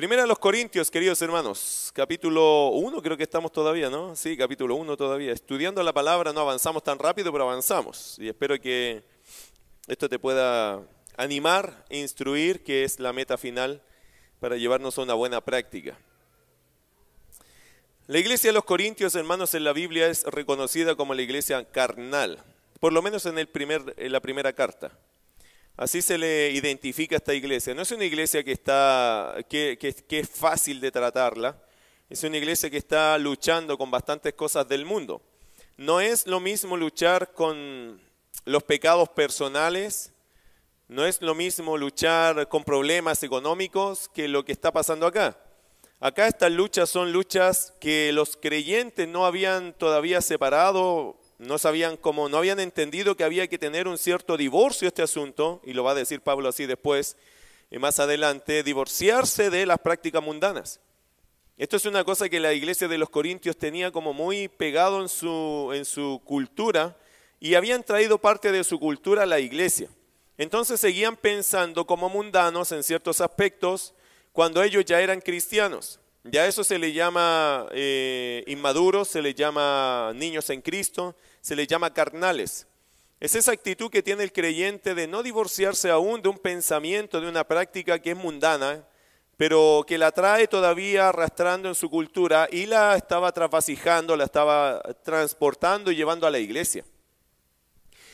Primera los Corintios, queridos hermanos, capítulo 1 creo que estamos todavía, ¿no? Sí, capítulo 1 todavía. Estudiando la palabra no avanzamos tan rápido, pero avanzamos. Y espero que esto te pueda animar e instruir, que es la meta final para llevarnos a una buena práctica. La iglesia de los Corintios, hermanos, en la Biblia es reconocida como la iglesia carnal, por lo menos en, el primer, en la primera carta. Así se le identifica a esta iglesia. No es una iglesia que, está, que, es fácil de tratarla, es una iglesia que está luchando con bastantes cosas del mundo. No es lo mismo luchar con los pecados personales, no es lo mismo luchar con problemas económicos que lo que está pasando acá. Acá estas luchas son luchas que los creyentes no habían todavía separado no sabían cómo, no habían entendido que había que tener un cierto divorcio este asunto, y lo va a decir Pablo así después, y más adelante, divorciarse de las prácticas mundanas. Esto es una cosa que la iglesia de los Corintios tenía como muy pegado en su, en su cultura y habían traído parte de su cultura a la iglesia. Entonces seguían pensando como mundanos en ciertos aspectos cuando ellos ya eran cristianos. Ya eso se le llama eh, inmaduros, se le llama niños en Cristo, se les llama carnales. Es esa actitud que tiene el creyente de no divorciarse aún de un pensamiento, de una práctica que es mundana, pero que la trae todavía arrastrando en su cultura y la estaba trasvasijando, la estaba transportando y llevando a la iglesia.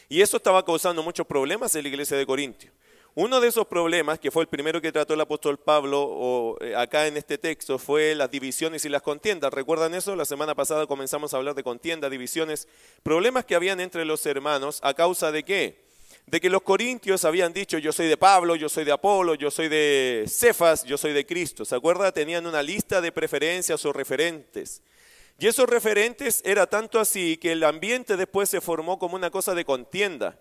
Y eso estaba causando muchos problemas en la iglesia de Corintio. Uno de esos problemas, que fue el primero que trató el apóstol Pablo o, eh, acá en este texto, fue las divisiones y las contiendas. ¿Recuerdan eso? La semana pasada comenzamos a hablar de contiendas, divisiones, problemas que habían entre los hermanos a causa de qué? De que los corintios habían dicho yo soy de Pablo, yo soy de Apolo, yo soy de Cefas, yo soy de Cristo. ¿Se acuerda? Tenían una lista de preferencias o referentes. Y esos referentes era tanto así que el ambiente después se formó como una cosa de contienda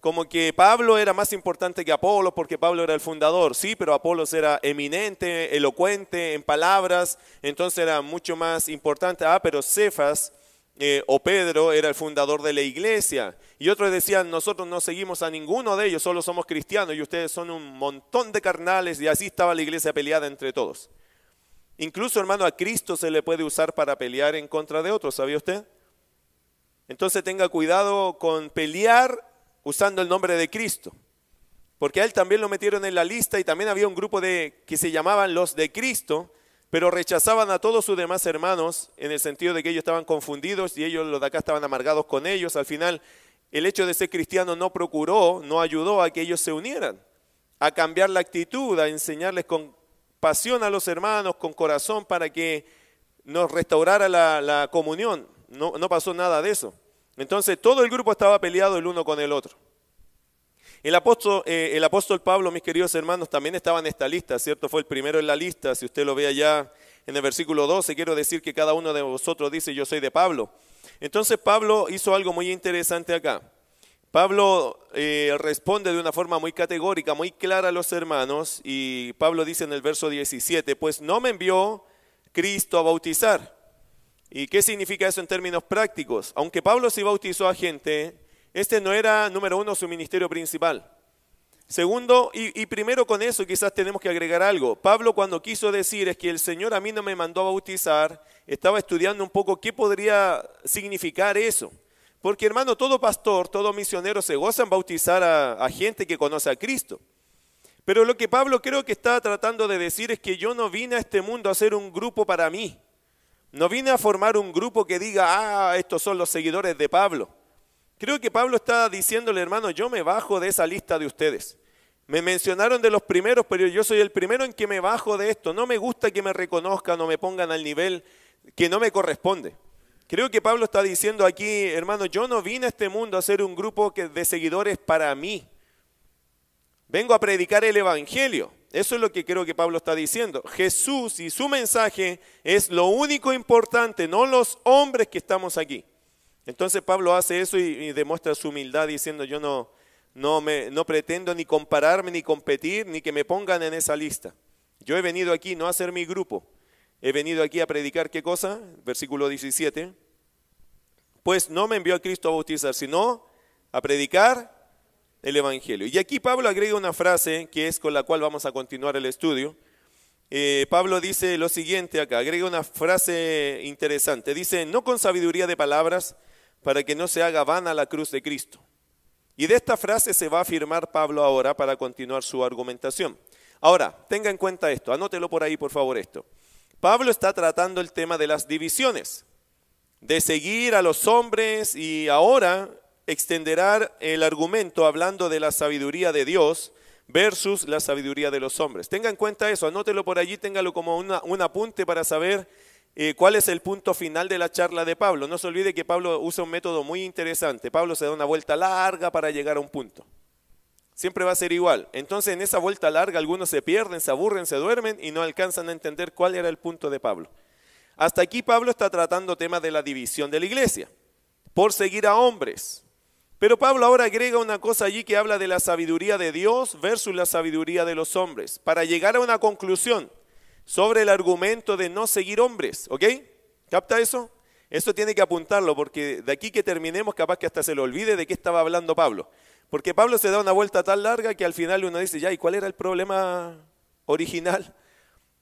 como que Pablo era más importante que Apolo porque Pablo era el fundador, sí, pero Apolo era eminente, elocuente en palabras, entonces era mucho más importante. Ah, pero Cefas eh, o Pedro era el fundador de la iglesia. Y otros decían, nosotros no seguimos a ninguno de ellos, solo somos cristianos y ustedes son un montón de carnales y así estaba la iglesia peleada entre todos. Incluso, hermano, a Cristo se le puede usar para pelear en contra de otros, ¿sabía usted? Entonces tenga cuidado con pelear usando el nombre de Cristo. Porque a él también lo metieron en la lista y también había un grupo de que se llamaban los de Cristo, pero rechazaban a todos sus demás hermanos en el sentido de que ellos estaban confundidos y ellos los de acá estaban amargados con ellos. Al final, el hecho de ser cristiano no procuró, no ayudó a que ellos se unieran, a cambiar la actitud, a enseñarles con pasión a los hermanos, con corazón, para que nos restaurara la, comunión. No, no pasó nada de eso. Entonces todo el grupo estaba peleado el uno con el otro. El apóstol, eh, el apóstol Pablo, mis queridos hermanos, también estaba en esta lista, ¿cierto? Fue el primero en la lista. Si usted lo ve allá en el versículo 12, quiero decir que cada uno de vosotros dice, yo soy de Pablo. Entonces Pablo hizo algo muy interesante acá. Pablo eh, responde de una forma muy categórica, muy clara a los hermanos, y Pablo dice en el verso 17, pues no me envió Cristo a bautizar ¿Y qué significa eso en términos prácticos? Aunque Pablo sí bautizó a gente, este no era, número uno, su ministerio principal. Segundo, y, primero con eso quizás tenemos que agregar algo. Pablo cuando quiso decir es que el Señor a mí no me mandó a bautizar, estaba estudiando un poco qué podría significar eso. Porque hermano, todo pastor, todo misionero se goza en bautizar a, a gente que conoce a Cristo. Pero lo que Pablo creo que está tratando de decir es que yo no vine a este mundo a ser un grupo para mí. No vine a formar un grupo que diga, ah, estos son los seguidores de Pablo. Creo que Pablo está diciéndole, hermano, yo me bajo de esa lista de ustedes. Me mencionaron de los primeros, pero yo soy el primero en que me bajo de esto. No me gusta que me reconozcan o me pongan al nivel que no me corresponde. Creo que Pablo está diciendo aquí, hermano, yo no vine a este mundo a ser un grupo de seguidores para mí. Vengo a predicar el Evangelio. Eso es lo que creo que Pablo está diciendo. Jesús y su mensaje es lo único importante, no los hombres que estamos aquí. Entonces Pablo hace eso y, demuestra su humildad diciendo yo no, no, me, no pretendo ni compararme ni competir ni que me pongan en esa lista. Yo he venido aquí no a ser mi grupo, he venido aquí a predicar qué cosa, versículo 17. Pues no me envió a Cristo a bautizar, sino a predicar el Evangelio. Y aquí Pablo agrega una frase que es con la cual vamos a continuar el estudio. eh, Pablo dice lo siguiente acá, agrega una frase interesante. Dice, no con sabiduría de palabras, para que no se haga vana la cruz de Cristo. Y de esta frase se va a afirmar Pablo ahora para continuar su argumentación. Ahora, tenga en cuenta esto, anótelo por ahí por favor esto. Pablo está tratando el tema de las divisiones, de seguir a los hombres y ahora extenderá el argumento hablando de la sabiduría de Dios versus la sabiduría de los hombres. Tenga en cuenta eso, anótelo por allí, téngalo como un apunte para saber eh, cuál es el punto final de la charla de Pablo. No se olvide que Pablo usa un método muy interesante. Pablo se da una vuelta larga para llegar a un punto. Siempre va a ser igual. Entonces en esa vuelta larga algunos se pierden, se aburren, se duermen y no alcanzan a entender cuál era el punto de Pablo. Hasta aquí Pablo está tratando temas de la división de la iglesia, por seguir a hombres, pero Pablo ahora agrega una cosa allí que habla de la sabiduría de Dios versus la sabiduría de los hombres, para llegar a una conclusión sobre el argumento de no seguir hombres, ¿ok? ¿Capta eso? Eso tiene que apuntarlo, porque de aquí que terminemos, capaz que hasta se le olvide de qué estaba hablando Pablo. Porque Pablo se da una vuelta tan larga que al final uno dice, ya, ¿y cuál era el problema original?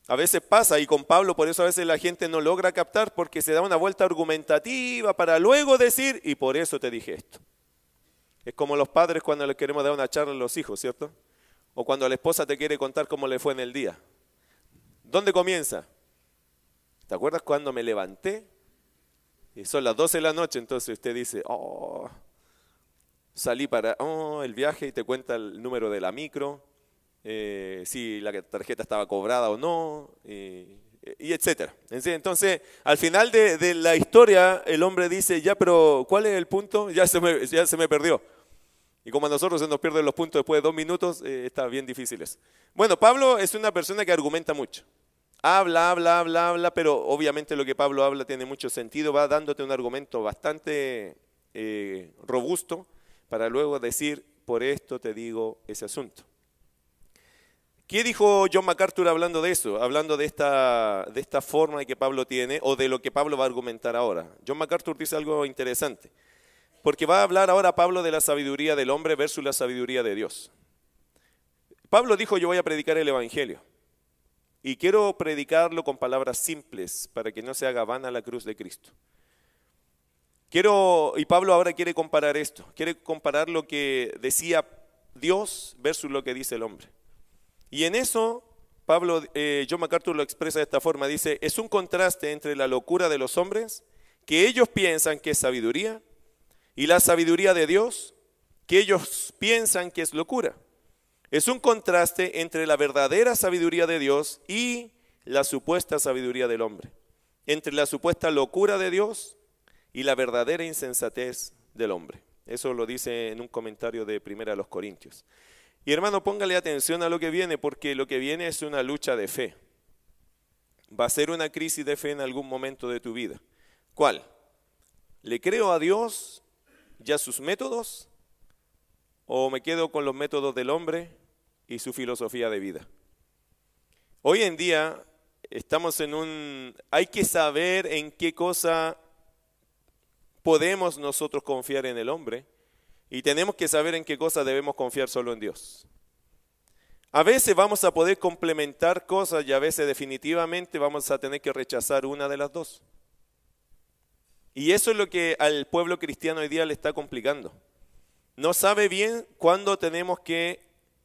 A veces pasa, y con Pablo por eso a veces la gente no logra captar, porque se da una vuelta argumentativa para luego decir, y por eso te dije esto. Es como los padres cuando les queremos dar una charla a los hijos, ¿cierto? O cuando la esposa te quiere contar cómo le fue en el día. ¿Dónde comienza? ¿Te acuerdas cuando me levanté? Y son las 12 de la noche, entonces usted dice, oh, salí para oh, el viaje y te cuenta el número de la micro, eh, si la tarjeta estaba cobrada o no, y, etcétera. Entonces, al final de, de, la historia, el hombre dice, ya, pero ¿cuál es el punto? Ya se me, ya se me perdió. Y como a nosotros se nos pierden los puntos después de dos minutos, eh, está bien difíciles. Bueno, Pablo es una persona que argumenta mucho. Habla, habla, habla, habla, pero obviamente lo que Pablo habla tiene mucho sentido, va dándote un argumento bastante eh, robusto para luego decir, por esto te digo ese asunto. ¿Qué dijo John MacArthur hablando de eso? Hablando de esta, de esta forma que Pablo tiene o de lo que Pablo va a argumentar ahora. John MacArthur dice algo interesante. Porque va a hablar ahora Pablo de la sabiduría del hombre versus la sabiduría de Dios. Pablo dijo, yo voy a predicar el Evangelio. Y quiero predicarlo con palabras simples para que no se haga vana la cruz de Cristo. Quiero, y Pablo ahora quiere comparar esto, quiere comparar lo que decía Dios versus lo que dice el hombre. Y en eso, Pablo, eh, John MacArthur lo expresa de esta forma, dice, es un contraste entre la locura de los hombres, que ellos piensan que es sabiduría, y la sabiduría de Dios, que ellos piensan que es locura. Es un contraste entre la verdadera sabiduría de Dios y la supuesta sabiduría del hombre, entre la supuesta locura de Dios y la verdadera insensatez del hombre. Eso lo dice en un comentario de Primera a los Corintios. Y hermano, póngale atención a lo que viene, porque lo que viene es una lucha de fe. Va a ser una crisis de fe en algún momento de tu vida. ¿Cuál? ¿Le creo a Dios ya sus métodos o me quedo con los métodos del hombre y su filosofía de vida? Hoy en día estamos en un... Hay que saber en qué cosa podemos nosotros confiar en el hombre y tenemos que saber en qué cosa debemos confiar solo en Dios. A veces vamos a poder complementar cosas y a veces definitivamente vamos a tener que rechazar una de las dos. Y eso es lo que al pueblo cristiano hoy día le está complicando. No sabe bien cuándo tenemos que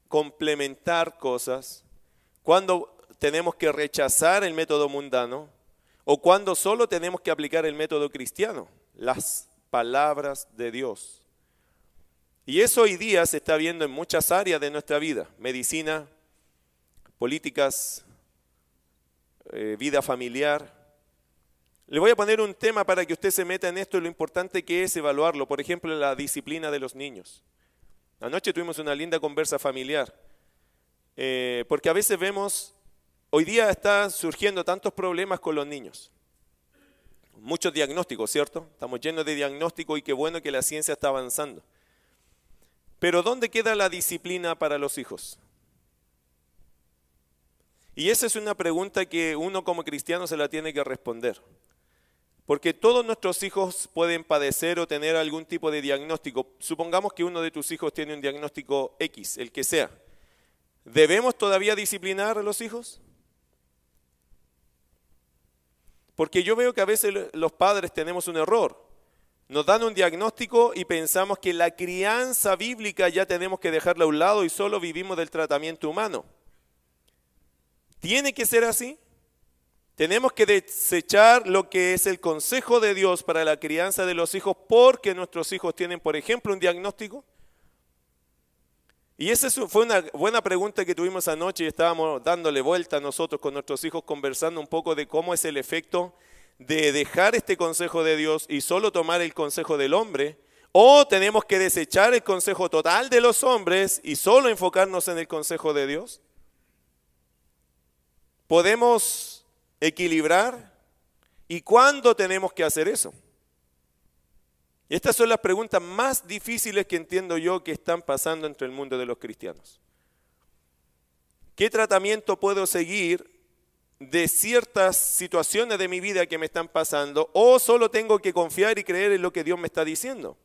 complementar cosas, cuándo tenemos que rechazar el método mundano o cuándo solo tenemos que aplicar el método cristiano, las palabras de Dios. Y eso hoy día se está viendo en muchas áreas de nuestra vida, medicina, políticas, eh, vida familiar, le voy a poner un tema para que usted se meta en esto y lo importante que es evaluarlo. Por ejemplo, la disciplina de los niños. Anoche tuvimos una linda conversa familiar, eh, porque a veces vemos, hoy día están surgiendo tantos problemas con los niños. Muchos diagnósticos, ¿cierto? Estamos llenos de diagnósticos y qué bueno que la ciencia está avanzando. Pero ¿dónde queda la disciplina para los hijos? Y esa es una pregunta que uno como cristiano se la tiene que responder. Porque todos nuestros hijos pueden padecer o tener algún tipo de diagnóstico. Supongamos que uno de tus hijos tiene un diagnóstico X, el que sea. ¿Debemos todavía disciplinar a los hijos? Porque yo veo que a veces los padres tenemos un error. Nos dan un diagnóstico y pensamos que la crianza bíblica ya tenemos que dejarla a un lado y solo vivimos del tratamiento humano. ¿Tiene que ser así? Tenemos que desechar lo que es el consejo de Dios para la crianza de los hijos porque nuestros hijos tienen, por ejemplo, un diagnóstico. Y esa fue una buena pregunta que tuvimos anoche y estábamos dándole vuelta nosotros con nuestros hijos conversando un poco de cómo es el efecto de dejar este consejo de Dios y solo tomar el consejo del hombre, o tenemos que desechar el consejo total de los hombres y solo enfocarnos en el consejo de Dios. ¿Podemos equilibrar? ¿Y cuándo tenemos que hacer eso? estas son las preguntas más difíciles que entiendo yo que están pasando entre el mundo de los cristianos. ¿Qué tratamiento puedo seguir de ciertas situaciones de mi vida que me están pasando o solo tengo que confiar y creer en lo que Dios me está diciendo?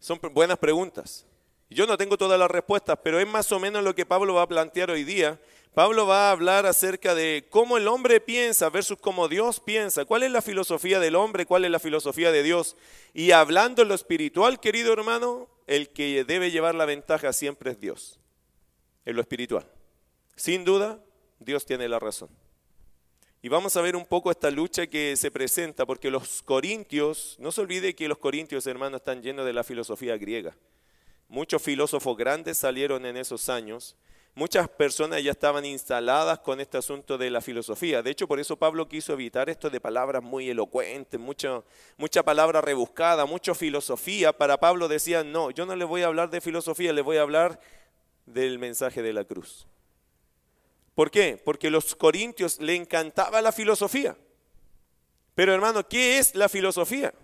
Son buenas preguntas. Yo no tengo todas las respuestas, pero es más o menos lo que Pablo va a plantear hoy día. Pablo va a hablar acerca de cómo el hombre piensa versus cómo Dios piensa. ¿Cuál es la filosofía del hombre? ¿Cuál es la filosofía de Dios? Y hablando en lo espiritual, querido hermano, el que debe llevar la ventaja siempre es Dios. En lo espiritual. Sin duda, Dios tiene la razón. Y vamos a ver un poco esta lucha que se presenta, porque los corintios, no se olvide que los corintios, hermanos, están llenos de la filosofía griega. Muchos filósofos grandes salieron en esos años. Muchas personas ya estaban instaladas con este asunto de la filosofía. De hecho, por eso Pablo quiso evitar esto de palabras muy elocuentes, mucho, mucha palabra rebuscada, mucha filosofía. Para Pablo decía, no, yo no le voy a hablar de filosofía, le voy a hablar del mensaje de la cruz. ¿Por qué? Porque los corintios le encantaba la filosofía. Pero hermano, ¿qué es la filosofía?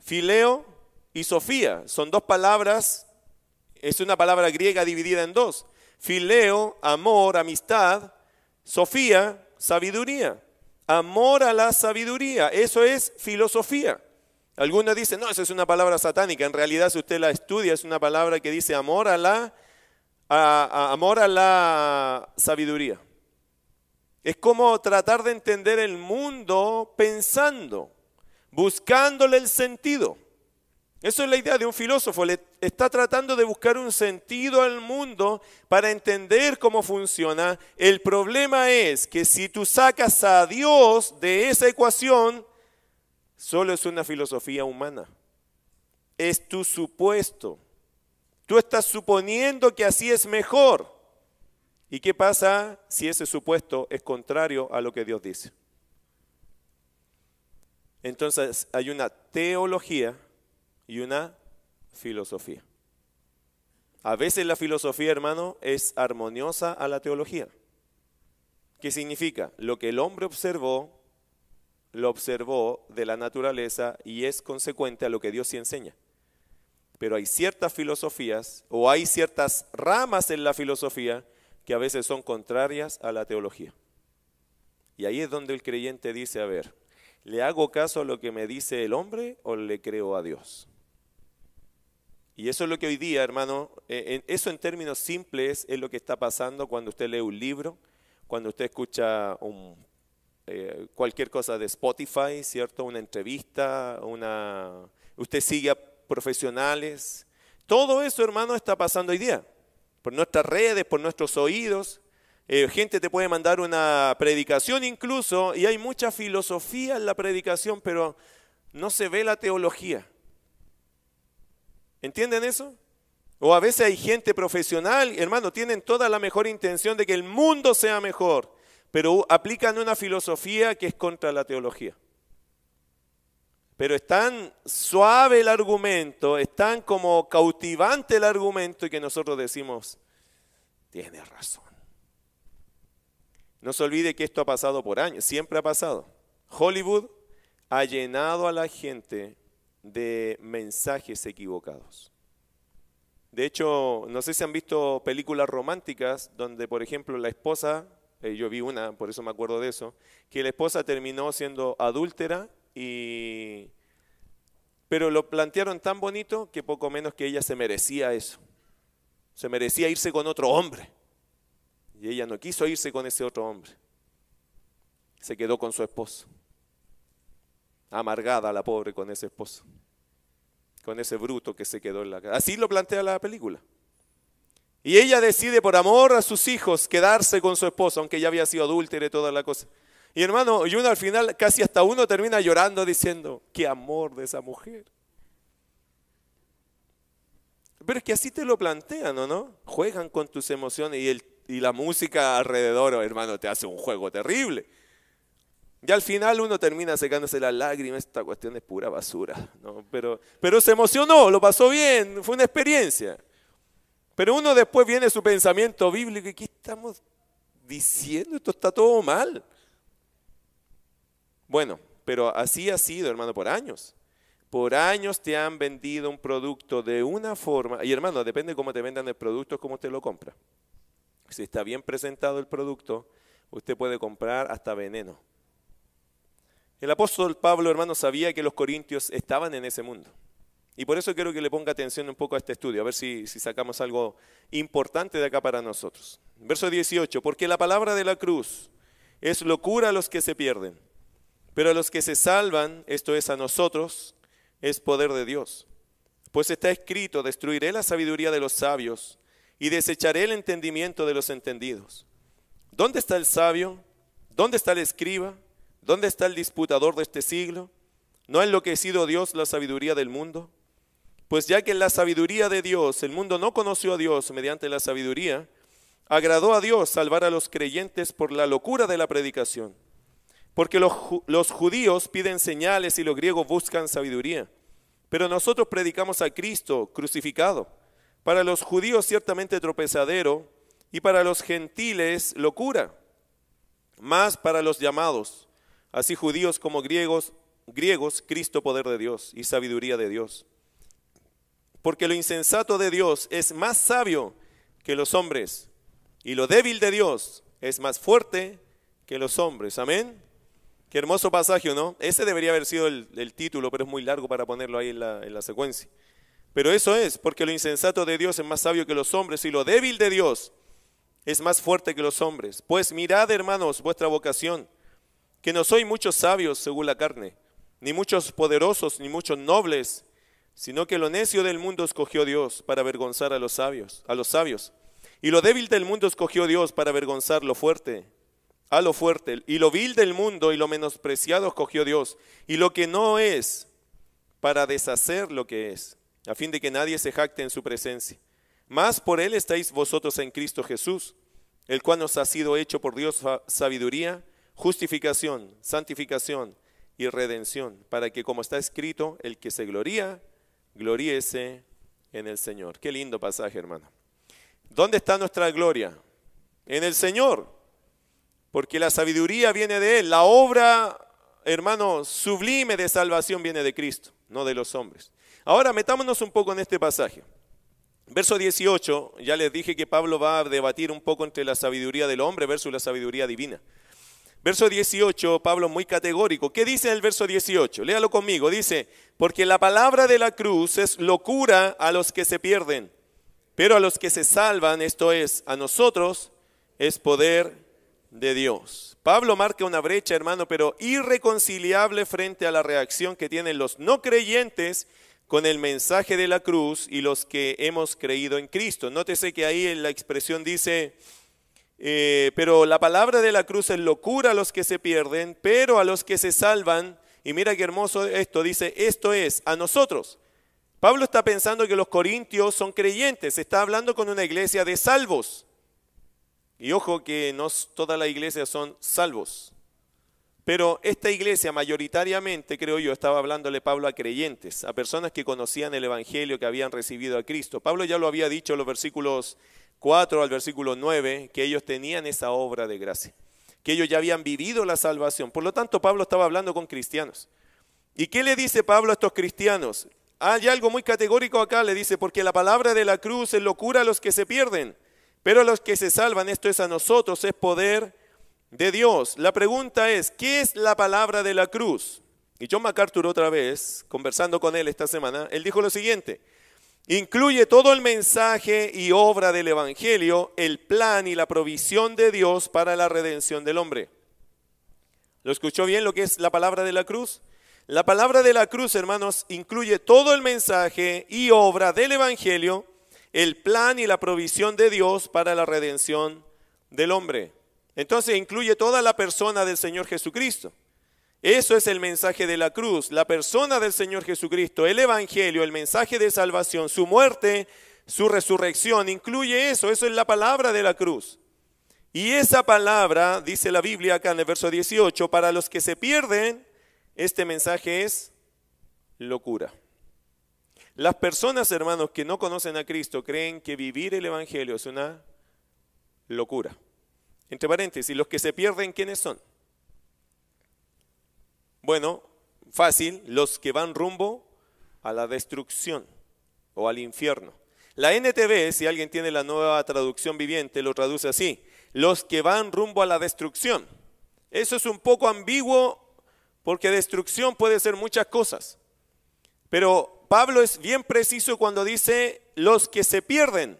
Fileo y Sofía. Son dos palabras, es una palabra griega dividida en dos. Fileo, amor, amistad. Sofía, sabiduría. Amor a la sabiduría. Eso es filosofía. Algunos dicen, no, esa es una palabra satánica. En realidad, si usted la estudia, es una palabra que dice amor a la, amor a la sabiduría. Es como tratar de entender el mundo pensando, buscándole el sentido. Eso es la idea de un filósofo. Le está tratando de buscar un sentido al mundo para entender cómo funciona. El problema es que si tú sacas a Dios de esa ecuación, solo es una filosofía humana. Es tu supuesto. Tú estás suponiendo que así es mejor. ¿Y qué pasa si ese supuesto es contrario a lo que Dios dice? Entonces hay una teología y una filosofía. A veces la filosofía, hermano, es armoniosa a la teología. ¿Qué significa? Lo que el hombre observó, lo observó de la naturaleza y es consecuente a lo que Dios sí enseña. Pero hay ciertas filosofías o hay ciertas ramas en la filosofía que a veces son contrarias a la teología. Y ahí es donde el creyente dice, a ver, ¿le hago caso a lo que me dice el hombre o le creo a Dios? Y eso es lo que hoy día, hermano, eh, eso en términos simples es lo que está pasando cuando usted lee un libro, cuando usted escucha eh, cualquier cosa de Spotify, ¿cierto? Una entrevista, una, usted sigue a profesionales. Todo eso, hermano, está pasando hoy día. Por nuestras redes, por nuestros oídos. Eh, gente te puede mandar una predicación incluso, y hay mucha filosofía en la predicación, pero no se ve la teología. ¿Entienden eso? O a veces hay gente profesional, hermano, tienen toda la mejor intención de que el mundo sea mejor, pero aplican una filosofía que es contra la teología. Pero es tan suave el argumento, es tan como cautivante el argumento y que nosotros decimos, tiene razón. No se olvide que esto ha pasado por años, siempre ha pasado. Hollywood ha llenado a la gente de mensajes equivocados. De hecho, no sé si han visto películas románticas donde, por ejemplo, la esposa, eh, yo vi una, por eso me acuerdo de eso, que la esposa terminó siendo adúltera y... Pero lo plantearon tan bonito que poco menos que ella se merecía eso. Se merecía irse con otro hombre. Y ella no quiso irse con ese otro hombre. se quedó con su esposo. Amargada la pobre con ese esposo. Con ese bruto que se quedó en la casa. Así lo plantea la película. Y ella decide por amor a sus hijos quedarse con su esposo, aunque ya había sido adúltera y toda la cosa. Y hermano, y uno al final, casi hasta uno termina llorando diciendo, qué amor de esa mujer. Pero es que así te lo plantean, ¿o no? Juegan con tus emociones y, el, y la música alrededor, hermano, te hace un juego terrible. Y al final uno termina secándose las lágrimas, esta cuestión es pura basura. ¿no? Pero, pero se emocionó, lo pasó bien, fue una experiencia. Pero uno después viene su pensamiento bíblico y ¿qué estamos diciendo? Esto está todo mal. Bueno, pero así ha sido, hermano, por años. Por años te han vendido un producto de una forma, y hermano, depende de cómo te vendan el producto, cómo te lo compra. Si está bien presentado el producto, usted puede comprar hasta veneno. El apóstol Pablo, hermano, sabía que los corintios estaban en ese mundo. Y por eso quiero que le ponga atención un poco a este estudio, a ver si, si, sacamos algo importante de acá para nosotros. Verso 18, porque la palabra de la cruz es locura a los que se pierden pero a los que se salvan, esto es a nosotros, es poder de Dios. Pues está escrito, destruiré la sabiduría de los sabios y desecharé el entendimiento de los entendidos. ¿Dónde está el sabio? ¿Dónde está el escriba? ¿Dónde está el disputador de este siglo? ¿No ha enloquecido Dios la sabiduría del mundo? Pues ya que en la sabiduría de Dios el mundo no conoció a Dios mediante la sabiduría, agradó a Dios salvar a los creyentes por la locura de la predicación porque los, judíos piden señales y los griegos buscan sabiduría. Pero nosotros predicamos a Cristo crucificado. Para los judíos ciertamente tropezadero y para los gentiles locura. Más para los llamados, así judíos como griegos, griegos, Cristo poder de Dios y sabiduría de Dios. Porque lo insensato de Dios es más sabio que los hombres y lo débil de Dios es más fuerte que los hombres. Amén. Qué hermoso pasaje, ¿no? Ese debería haber sido el, título, pero es muy largo para ponerlo ahí en la, en la secuencia. Pero eso es, porque lo insensato de Dios es más sabio que los hombres y lo débil de Dios es más fuerte que los hombres. Pues mirad, hermanos, vuestra vocación, que no soy muchos sabios según la carne, ni muchos poderosos, ni muchos nobles, sino que lo necio del mundo escogió Dios para avergonzar a los sabios, a los sabios. Y lo débil del mundo escogió Dios para avergonzar lo fuerte a lo fuerte, y lo vil del mundo y lo menospreciado escogió Dios, y lo que no es, para deshacer lo que es, a fin de que nadie se jacte en su presencia. Más por él estáis vosotros en Cristo Jesús, el cual nos ha sido hecho por Dios sabiduría, justificación, santificación y redención, para que como está escrito, el que se gloría, gloríese en el Señor. Qué lindo pasaje, hermano. ¿Dónde está nuestra gloria? En el Señor porque la sabiduría viene de Él. La obra, hermano, sublime de salvación viene de Cristo, no de los hombres. Ahora metámonos un poco en este pasaje. Verso 18, ya les dije que Pablo va a debatir un poco entre la sabiduría del hombre versus la sabiduría divina. Verso 18, Pablo muy categórico. ¿Qué dice el verso 18? Léalo conmigo. Dice, porque la palabra de la cruz es locura a los que se pierden, pero a los que se salvan, esto es, a nosotros, es poder de Dios. Pablo marca una brecha, hermano, pero irreconciliable frente a la reacción que tienen los no creyentes con el mensaje de la cruz y los que hemos creído en Cristo. Nótese que ahí en la expresión dice, eh, pero la palabra de la cruz es locura a los que se pierden, pero a los que se salvan, y mira qué hermoso esto, dice, esto es a nosotros. Pablo está pensando que los corintios son creyentes, está hablando con una iglesia de salvos. Y ojo que no todas las iglesias son salvos. Pero esta iglesia mayoritariamente, creo yo, estaba hablándole Pablo a creyentes, a personas que conocían el Evangelio, que habían recibido a Cristo. Pablo ya lo había dicho en los versículos 4 al versículo 9, que ellos tenían esa obra de gracia, que ellos ya habían vivido la salvación. Por lo tanto, Pablo estaba hablando con cristianos. ¿Y qué le dice Pablo a estos cristianos? Hay algo muy categórico acá, le dice, porque la palabra de la cruz es locura a los que se pierden pero los que se salvan, esto es a nosotros, es poder de Dios. La pregunta es, ¿qué es la palabra de la cruz? Y John MacArthur otra vez, conversando con él esta semana, él dijo lo siguiente, incluye todo el mensaje y obra del Evangelio, el plan y la provisión de Dios para la redención del hombre. ¿Lo escuchó bien lo que es la palabra de la cruz? La palabra de la cruz, hermanos, incluye todo el mensaje y obra del Evangelio, el plan y la provisión de Dios para la redención del hombre. Entonces incluye toda la persona del Señor Jesucristo. Eso es el mensaje de la cruz, la persona del Señor Jesucristo, el Evangelio, el mensaje de salvación, su muerte, su resurrección, incluye eso, eso es la palabra de la cruz. Y esa palabra, dice la Biblia acá en el verso 18, para los que se pierden, este mensaje es locura. Las personas, hermanos, que no conocen a Cristo creen que vivir el Evangelio es una locura. Entre paréntesis, los que se pierden, ¿quiénes son? Bueno, fácil, los que van rumbo a la destrucción o al infierno. La NTV, si alguien tiene la nueva traducción viviente, lo traduce así, los que van rumbo a la destrucción. Eso es un poco ambiguo porque destrucción puede ser muchas cosas. Pero Pablo es bien preciso cuando dice los que se pierden.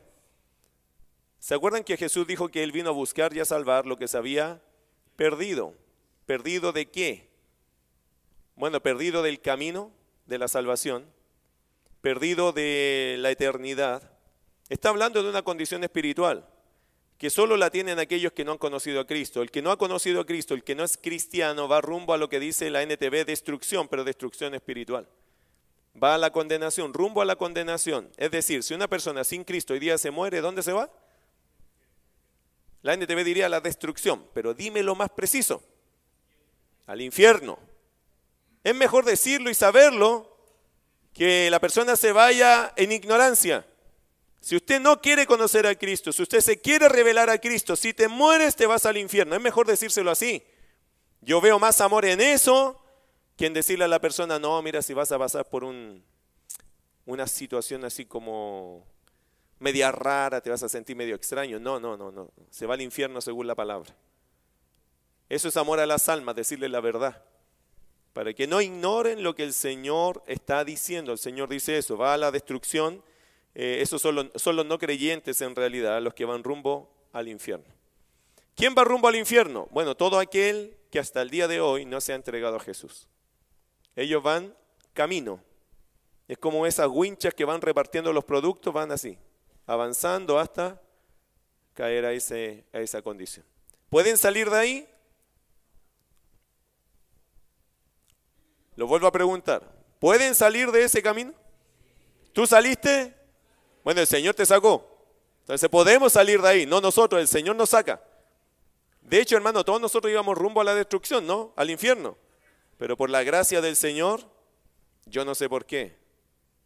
¿Se acuerdan que Jesús dijo que él vino a buscar y a salvar lo que se había perdido? ¿Perdido de qué? Bueno, perdido del camino de la salvación, perdido de la eternidad. Está hablando de una condición espiritual que solo la tienen aquellos que no han conocido a Cristo. El que no ha conocido a Cristo, el que no es cristiano, va rumbo a lo que dice la NTV, destrucción, pero destrucción espiritual. Va a la condenación, rumbo a la condenación. Es decir, si una persona sin Cristo hoy día se muere, ¿dónde se va? La NTV diría la destrucción, pero dime lo más preciso. Al infierno. Es mejor decirlo y saberlo que la persona se vaya en ignorancia. Si usted no quiere conocer a Cristo, si usted se quiere revelar a Cristo, si te mueres te vas al infierno. Es mejor decírselo así. Yo veo más amor en eso que en decirle a la persona, no, mira, si vas a pasar por un, una situación así como media rara, te vas a sentir medio extraño. No, no, no, no. Se va al infierno según la palabra. Eso es amor a las almas, decirle la verdad para que no ignoren lo que el Señor está diciendo. El Señor dice eso, va a la destrucción. Eh, esos son los, no creyentes en realidad, los que van rumbo al infierno. ¿Quién va rumbo al infierno? Bueno, todo aquel que hasta el día de hoy no se ha entregado a Jesús. Ellos van camino. Es como esas winchas que van repartiendo los productos, van así, avanzando hasta caer a esa condición. ¿Pueden salir de ahí? Lo vuelvo a preguntar. ¿Pueden salir de ese camino? ¿Tú saliste? Bueno, el Señor te sacó. Entonces podemos salir de ahí, no nosotros, el Señor nos saca. De hecho, hermano, todos nosotros íbamos rumbo a la destrucción, ¿no? Al infierno. Pero por la gracia del Señor, yo no sé por qué,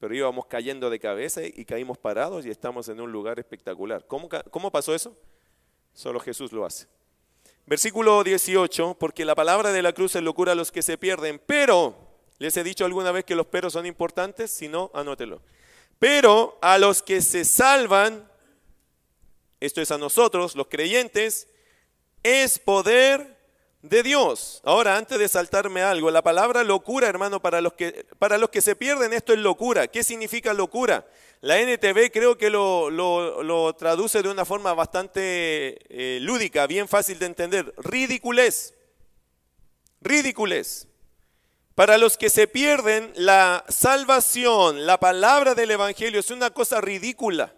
pero íbamos cayendo de cabeza y caímos parados y estamos en un lugar espectacular. ¿Cómo, cómo pasó eso? Solo Jesús lo hace. Versículo 18, porque la palabra de la cruz es locura a los que se pierden, pero, ¿les he dicho alguna vez que los peros son importantes? Si no, anótelo. Pero a los que se salvan, esto es a nosotros, los creyentes, es poder de Dios. Ahora, antes de saltarme algo, la palabra locura, hermano, para los que, para los que se pierden, esto es locura. ¿Qué significa locura? La NTV creo que lo, traduce de una forma bastante eh, lúdica, bien fácil de entender. Ridiculez. Ridiculez. Para los que se pierden, la salvación, la palabra del Evangelio es una cosa ridícula.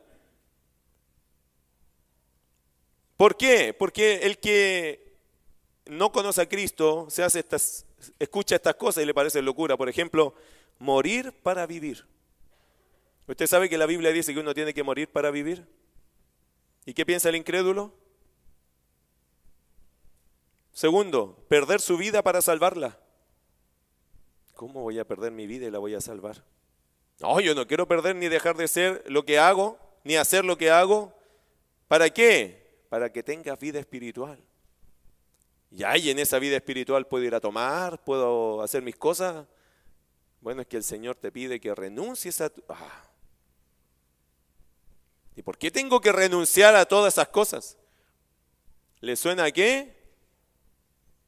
¿Por qué? Porque el que no conoce a Cristo se hace estas, escucha estas cosas y le parece locura. Por ejemplo, morir para vivir. ¿Usted sabe que la Biblia dice que uno tiene que morir para vivir? ¿Y qué piensa el incrédulo? Segundo, perder su vida para salvarla. ¿Cómo voy a perder mi vida y la voy a salvar? No, yo no quiero perder ni dejar de ser lo que hago, ni hacer lo que hago. ¿Para qué? Para que tenga vida espiritual. Y ahí en esa vida espiritual puedo ir a tomar, puedo hacer mis cosas. Bueno, es que el Señor te pide que renuncies a tu... Ah, ¿Y por qué tengo que renunciar a todas esas cosas? ¿Le suena a qué?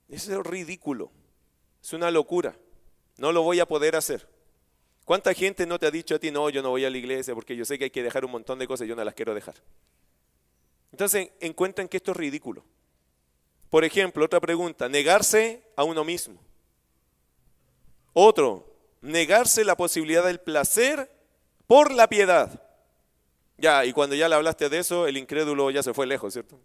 Eso es ridículo. Es una locura. No lo voy a poder hacer. ¿Cuánta gente no te ha dicho a ti, no, yo no voy a la iglesia porque yo sé que hay que dejar un montón de cosas y yo no las quiero dejar? Entonces encuentran que esto es ridículo. Por ejemplo, otra pregunta, negarse a uno mismo. Otro, negarse la posibilidad del placer por la piedad. Ya, y cuando ya le hablaste de eso, el incrédulo ya se fue lejos, ¿cierto?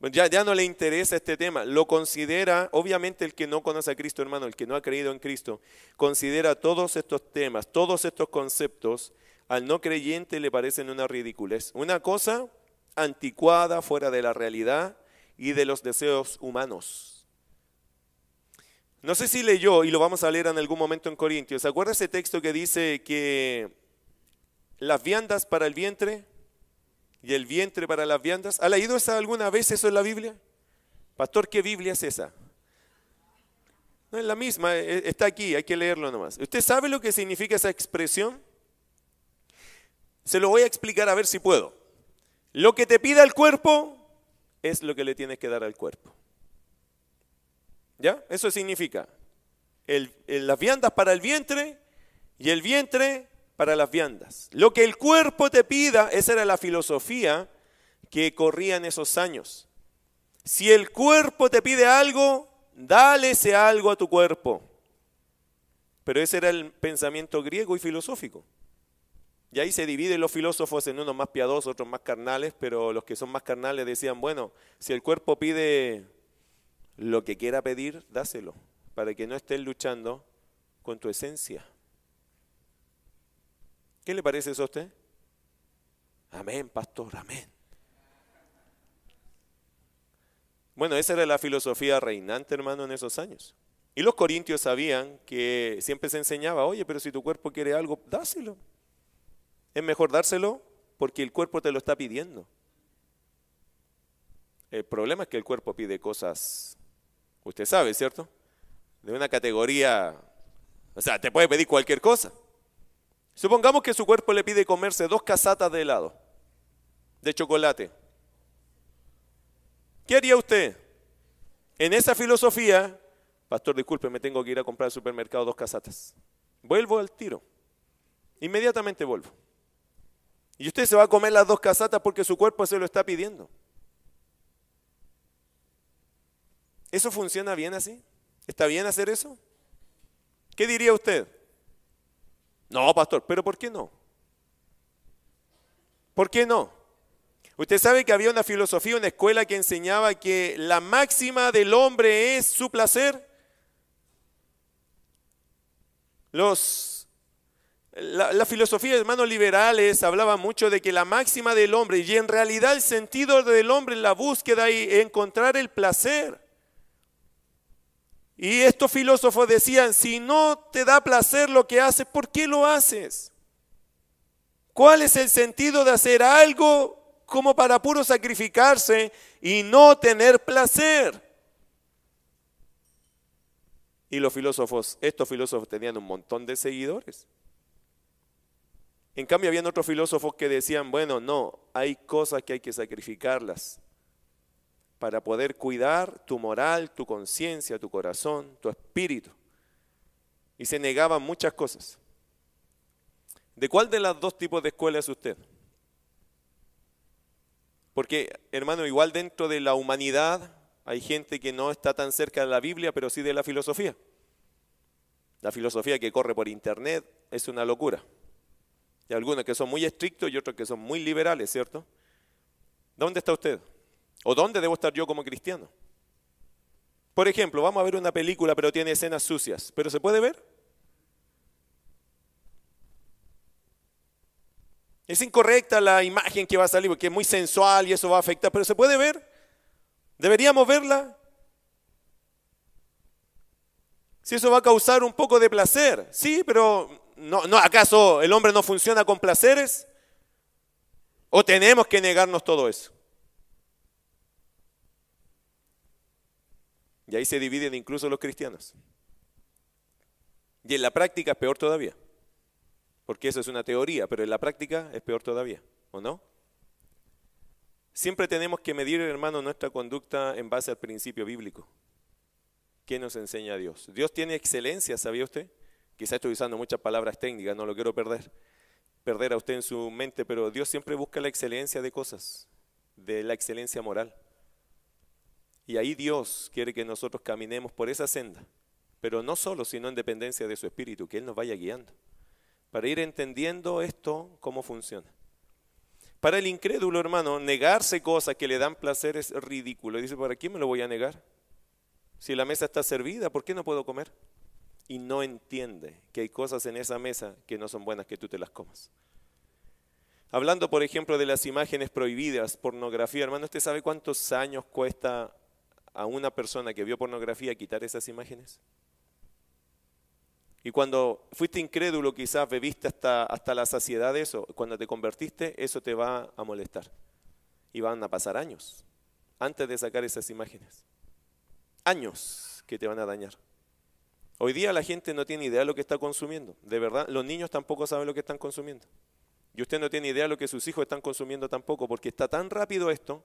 Ya, ya no le interesa este tema, lo considera, obviamente el que no conoce a Cristo, hermano, el que no ha creído en Cristo, considera todos estos temas, todos estos conceptos, al no creyente le parecen una ridiculez, una cosa anticuada, fuera de la realidad y de los deseos humanos. No sé si leyó, y lo vamos a leer en algún momento en Corintios, ¿se acuerda ese texto que dice que las viandas para el vientre y el vientre para las viandas? ¿Ha leído esa alguna vez eso en la Biblia? Pastor, ¿qué Biblia es esa? No es la misma, e, está aquí, hay que leerlo nomás. ¿Usted sabe lo que significa esa expresión? Se lo voy a explicar a ver si puedo. Lo que te pida el cuerpo es lo que le tienes que dar al cuerpo. ¿Ya? Eso significa las viandas para el vientre y el vientre para las viandas. Lo que el cuerpo te pida, esa era la filosofía que corría en esos años. Si el cuerpo te pide algo, dale ese algo a tu cuerpo. Pero ese era el pensamiento griego y filosófico. Y ahí se dividen los filósofos en unos más piadosos, otros más carnales, pero los que son más carnales decían, bueno, si el cuerpo pide lo que quiera pedir, dáselo, para que no estés luchando con tu esencia. ¿Qué le parece eso a usted? Amén, pastor, amén. Bueno, esa era la filosofía reinante, hermano, en esos años. Y los corintios sabían que siempre se enseñaba, oye, pero si tu cuerpo quiere algo, dáselo. Es mejor dárselo porque el cuerpo te lo está pidiendo. El problema es que el cuerpo pide cosas, usted sabe, ¿cierto? De una categoría, o sea, te puede pedir cualquier cosa. Supongamos que su cuerpo le pide comerse dos casatas de helado, de chocolate. ¿Qué haría usted? En esa filosofía, pastor, disculpe, me tengo que ir a comprar al supermercado dos casatas. Vuelvo al tiro. Inmediatamente vuelvo. Y usted se va a comer las dos casatas porque su cuerpo se lo está pidiendo. ¿Eso funciona bien así? ¿Está bien hacer eso? ¿Qué diría usted? No, pastor, pero ¿por qué no? ¿Por qué no? Usted sabe que había una filosofía, una escuela que enseñaba que la máxima del hombre es su placer. Los la, filosofía de hermanos liberales hablaba mucho de que la máxima del hombre, y en realidad el sentido del hombre en la búsqueda y encontrar el placer. Y estos filósofos decían, si no te da placer lo que haces, ¿por qué lo haces? ¿Cuál es el sentido de hacer algo como para puro sacrificarse y no tener placer? Y los filósofos, estos filósofos tenían un montón de seguidores. En cambio, habían otros filósofos que decían, bueno, no, hay cosas que hay que sacrificarlas para poder cuidar tu moral, tu conciencia, tu corazón, tu espíritu. Y se negaban muchas cosas. ¿De cuál de las dos tipos de escuela es usted? Porque, hermano, igual dentro de la humanidad hay gente que no está tan cerca de la Biblia, pero sí de la filosofía. La filosofía que corre por internet es una locura. Y algunos que son muy estrictos y otros que son muy liberales, ¿cierto? ¿Dónde está usted? ¿O dónde debo estar yo como cristiano? Por ejemplo, vamos a ver una película pero tiene escenas sucias, pero ¿se puede ver? Es incorrecta la imagen que va a salir porque es muy sensual y eso va a afectar, pero ¿se puede ver? ¿Deberíamos verla? Si eso va a causar un poco de placer, sí, pero no, no, ¿acaso el hombre no funciona con placeres? ¿O tenemos que negarnos todo eso? Y ahí se dividen incluso los cristianos. Y en la práctica es peor todavía. Porque eso es una teoría, pero en la práctica es peor todavía, ¿o no? Siempre tenemos que medir, hermano, nuestra conducta en base al principio bíblico. ¿Qué nos enseña Dios? Dios tiene excelencia, ¿sabía usted? Quizá estoy usando muchas palabras técnicas, no lo quiero perder, perder a usted en su mente, pero Dios siempre busca la excelencia de cosas, de la excelencia moral. Y ahí Dios quiere que nosotros caminemos por esa senda, pero no solo, sino en dependencia de su Espíritu, que Él nos vaya guiando, para ir entendiendo esto, cómo funciona. Para el incrédulo, hermano, negarse cosas que le dan placer es ridículo. Dice, ¿para quién me lo voy a negar? Si la mesa está servida, ¿por qué no puedo comer? Y no entiende que hay cosas en esa mesa que no son buenas que tú te las comas. Hablando, por ejemplo, de las imágenes prohibidas, pornografía, hermano, ¿usted sabe cuántos años cuesta a una persona que vio pornografía quitar esas imágenes? Y cuando fuiste incrédulo, quizás bebiste hasta, hasta la saciedad de eso, cuando te convertiste, eso te va a molestar. Y van a pasar años antes de sacar esas imágenes. Años que te van a dañar. Hoy día la gente no tiene idea de lo que está consumiendo. De verdad, los niños tampoco saben lo que están consumiendo. Y usted no tiene idea de lo que sus hijos están consumiendo tampoco, porque está tan rápido esto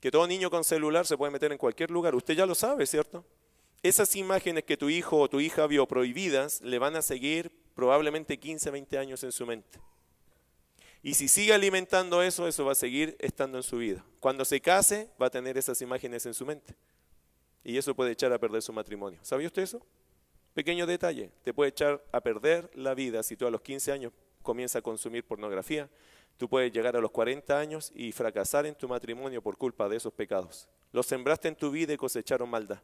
que todo niño con celular se puede meter en cualquier lugar. Usted ya lo sabe, ¿cierto? Esas imágenes que tu hijo o tu hija vio prohibidas le van a seguir probablemente 15, 20 años en su mente. Y si sigue alimentando eso, eso va a seguir estando en su vida. Cuando se case, va a tener esas imágenes en su mente. Y eso puede echar a perder su matrimonio. ¿Sabía usted eso? Pequeño detalle, te puede echar a perder la vida si tú a los 15 años comienzas a consumir pornografía, Tú puedes llegar a los 40 años y fracasar en tu matrimonio por culpa de esos pecados. Los sembraste en tu vida y cosecharon maldad.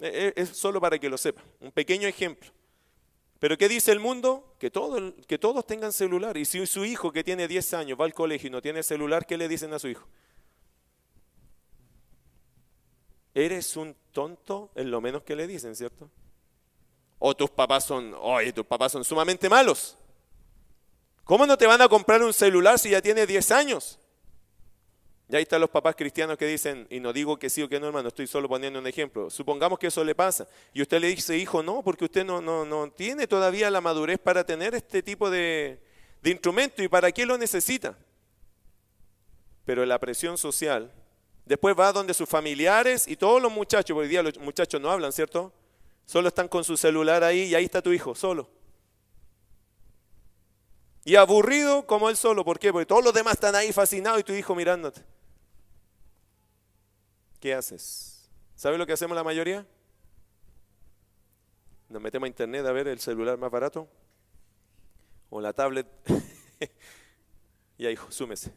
E, e, es solo para que lo sepan. Un pequeño ejemplo. Pero ¿qué dice el mundo? Que, todo, que todos tengan celular. Y si su hijo que tiene 10 años va al colegio y no tiene celular, ¿qué le dicen a su hijo? Eres un tonto, en lo menos que le dicen, ¿cierto? O tus papás son, oye, tus papás son sumamente malos. ¿Cómo no te van a comprar un celular si ya tiene 10 años? Y ahí están los papás cristianos que dicen, y no digo que sí o que no, hermano, estoy solo poniendo un ejemplo. Supongamos que eso le pasa. Y usted le dice, hijo, no, porque usted no, no, no tiene todavía la madurez para tener este tipo de, de instrumento. ¿Y para qué lo necesita? Pero la presión social, después va donde sus familiares y todos los muchachos, hoy día los muchachos no hablan, ¿cierto? Solo están con su celular ahí y ahí está tu hijo, solo. Y aburrido como él solo. ¿Por qué? Porque todos los demás están ahí fascinados y tu hijo mirándote. ¿Qué haces? ¿Sabes lo que hacemos la mayoría? Nos metemos a internet a ver el celular más barato o la tablet. y ahí, súmese.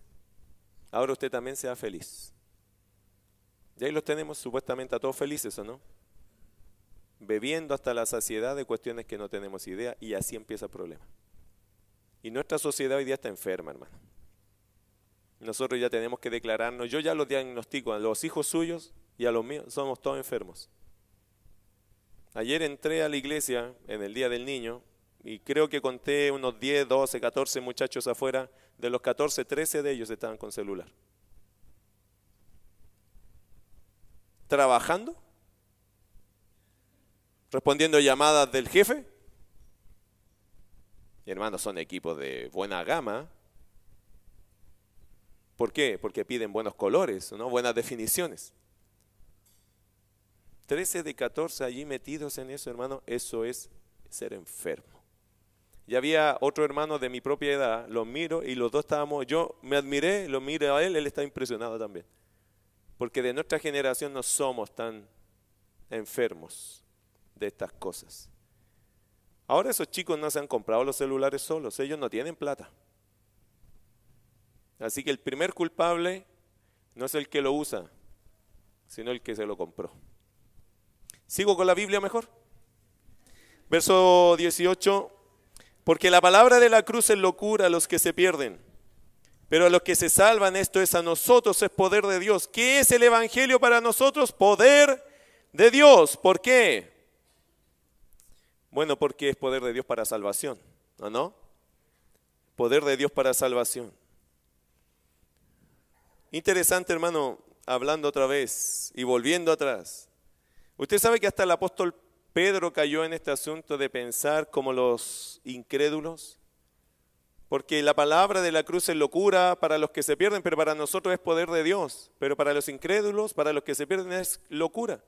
Ahora usted también sea feliz. Y ahí los tenemos supuestamente a todos felices, ¿o no? Bebiendo hasta la saciedad de cuestiones que no tenemos idea y así empieza el problema. Y nuestra sociedad hoy día está enferma, hermano. Nosotros ya tenemos que declararnos, yo ya lo diagnostico a los hijos suyos y a los míos, somos todos enfermos. Ayer entré a la iglesia en el Día del Niño y creo que conté unos 10, 12, 14 muchachos afuera. De los 14, 13 de ellos estaban con celular. Trabajando, respondiendo llamadas del jefe hermanos, son equipos de buena gama. ¿Por qué? Porque piden buenos colores, ¿no? buenas definiciones. 13 de 14 allí metidos en eso, hermano, eso es ser enfermo. Y había otro hermano de mi propia edad, lo miro y los dos estábamos, yo me admiré, lo miro a él, él está impresionado también. Porque de nuestra generación no somos tan enfermos de estas cosas. Ahora esos chicos no se han comprado los celulares solos, ellos no tienen plata. Así que el primer culpable no es el que lo usa, sino el que se lo compró. ¿Sigo con la Biblia mejor? Verso 18, porque la palabra de la cruz es locura a los que se pierden, pero a los que se salvan esto es a nosotros, es poder de Dios. ¿Qué es el Evangelio para nosotros? Poder de Dios. ¿Por qué? Bueno, porque es poder de Dios para salvación, ¿o no? Poder de Dios para salvación. Interesante, hermano, hablando otra vez y volviendo atrás. Usted sabe que hasta el apóstol Pedro cayó en este asunto de pensar como los incrédulos. Porque la palabra de la cruz es locura para los que se pierden, pero para nosotros es poder de Dios. Pero para los incrédulos, para los que se pierden es locura.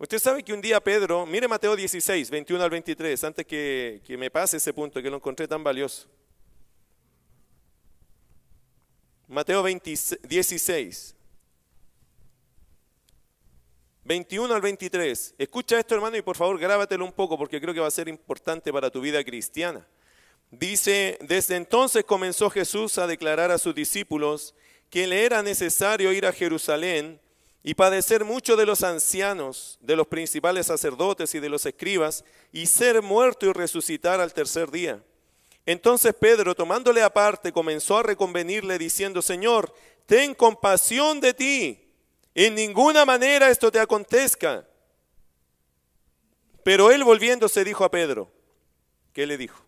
Usted sabe que un día Pedro, mire Mateo 16, 21 al 23, antes que, que me pase ese punto que lo encontré tan valioso. Mateo 16, 21 al 23. Escucha esto, hermano, y por favor grábatelo un poco porque creo que va a ser importante para tu vida cristiana. Dice, desde entonces comenzó Jesús a declarar a sus discípulos que le era necesario ir a Jerusalén y padecer mucho de los ancianos, de los principales sacerdotes y de los escribas, y ser muerto y resucitar al tercer día. Entonces Pedro, tomándole aparte, comenzó a reconvenirle diciendo, Señor, ten compasión de ti, en ninguna manera esto te acontezca. Pero él volviéndose dijo a Pedro, ¿qué le dijo?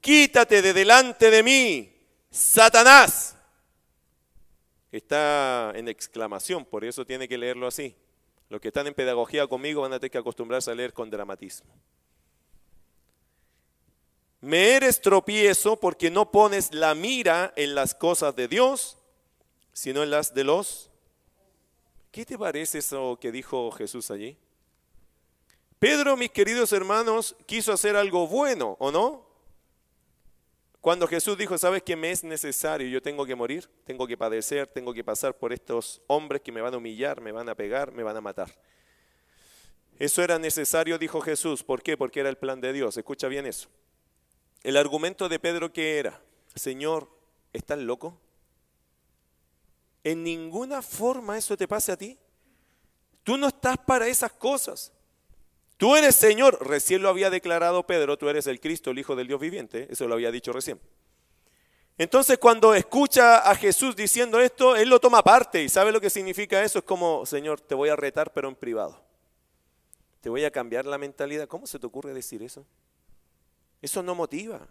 Quítate de delante de mí, Satanás. Está en exclamación, por eso tiene que leerlo así. Los que están en pedagogía conmigo van a tener que acostumbrarse a leer con dramatismo. Me eres tropiezo porque no pones la mira en las cosas de Dios, sino en las de los... ¿Qué te parece eso que dijo Jesús allí? Pedro, mis queridos hermanos, quiso hacer algo bueno, ¿o no? Cuando Jesús dijo, ¿sabes que me es necesario? Yo tengo que morir, tengo que padecer, tengo que pasar por estos hombres que me van a humillar, me van a pegar, me van a matar. Eso era necesario, dijo Jesús. ¿Por qué? Porque era el plan de Dios. Escucha bien eso. El argumento de Pedro que era, Señor, ¿estás loco? En ninguna forma eso te pase a ti. Tú no estás para esas cosas. Tú eres Señor, recién lo había declarado Pedro, tú eres el Cristo, el Hijo del Dios viviente, eso lo había dicho recién. Entonces cuando escucha a Jesús diciendo esto, él lo toma parte y sabe lo que significa eso, es como, Señor, te voy a retar pero en privado. Te voy a cambiar la mentalidad. ¿Cómo se te ocurre decir eso? Eso no motiva.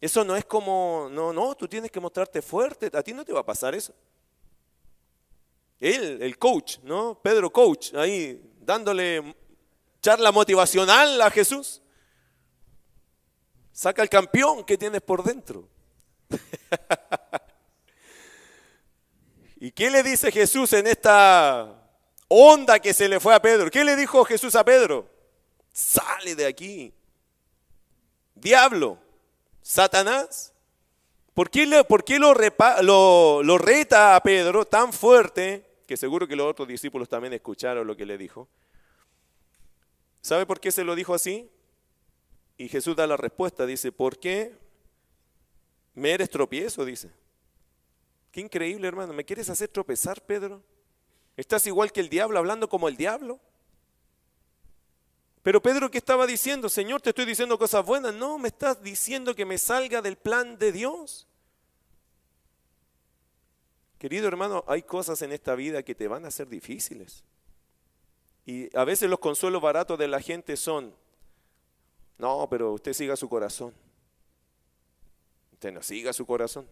Eso no es como, no, no, tú tienes que mostrarte fuerte, a ti no te va a pasar eso. Él, el coach, ¿no? Pedro coach, ahí dándole charla motivacional a Jesús. Saca el campeón que tienes por dentro. ¿Y qué le dice Jesús en esta onda que se le fue a Pedro? ¿Qué le dijo Jesús a Pedro? Sale de aquí diablo, Satanás. ¿Por qué, por qué lo, lo, lo reta a Pedro tan fuerte, que seguro que los otros discípulos también escucharon lo que le dijo? ¿Sabe por qué se lo dijo así? Y Jesús da la respuesta, dice, ¿por qué me eres tropiezo? Dice. Qué increíble, hermano. ¿Me quieres hacer tropezar, Pedro? ¿Estás igual que el diablo, hablando como el diablo? Pero Pedro, ¿qué estaba diciendo? Señor, te estoy diciendo cosas buenas. No, me estás diciendo que me salga del plan de Dios. Querido hermano, hay cosas en esta vida que te van a ser difíciles. Y a veces los consuelos baratos de la gente son, no, pero usted siga su corazón. Usted no siga su corazón.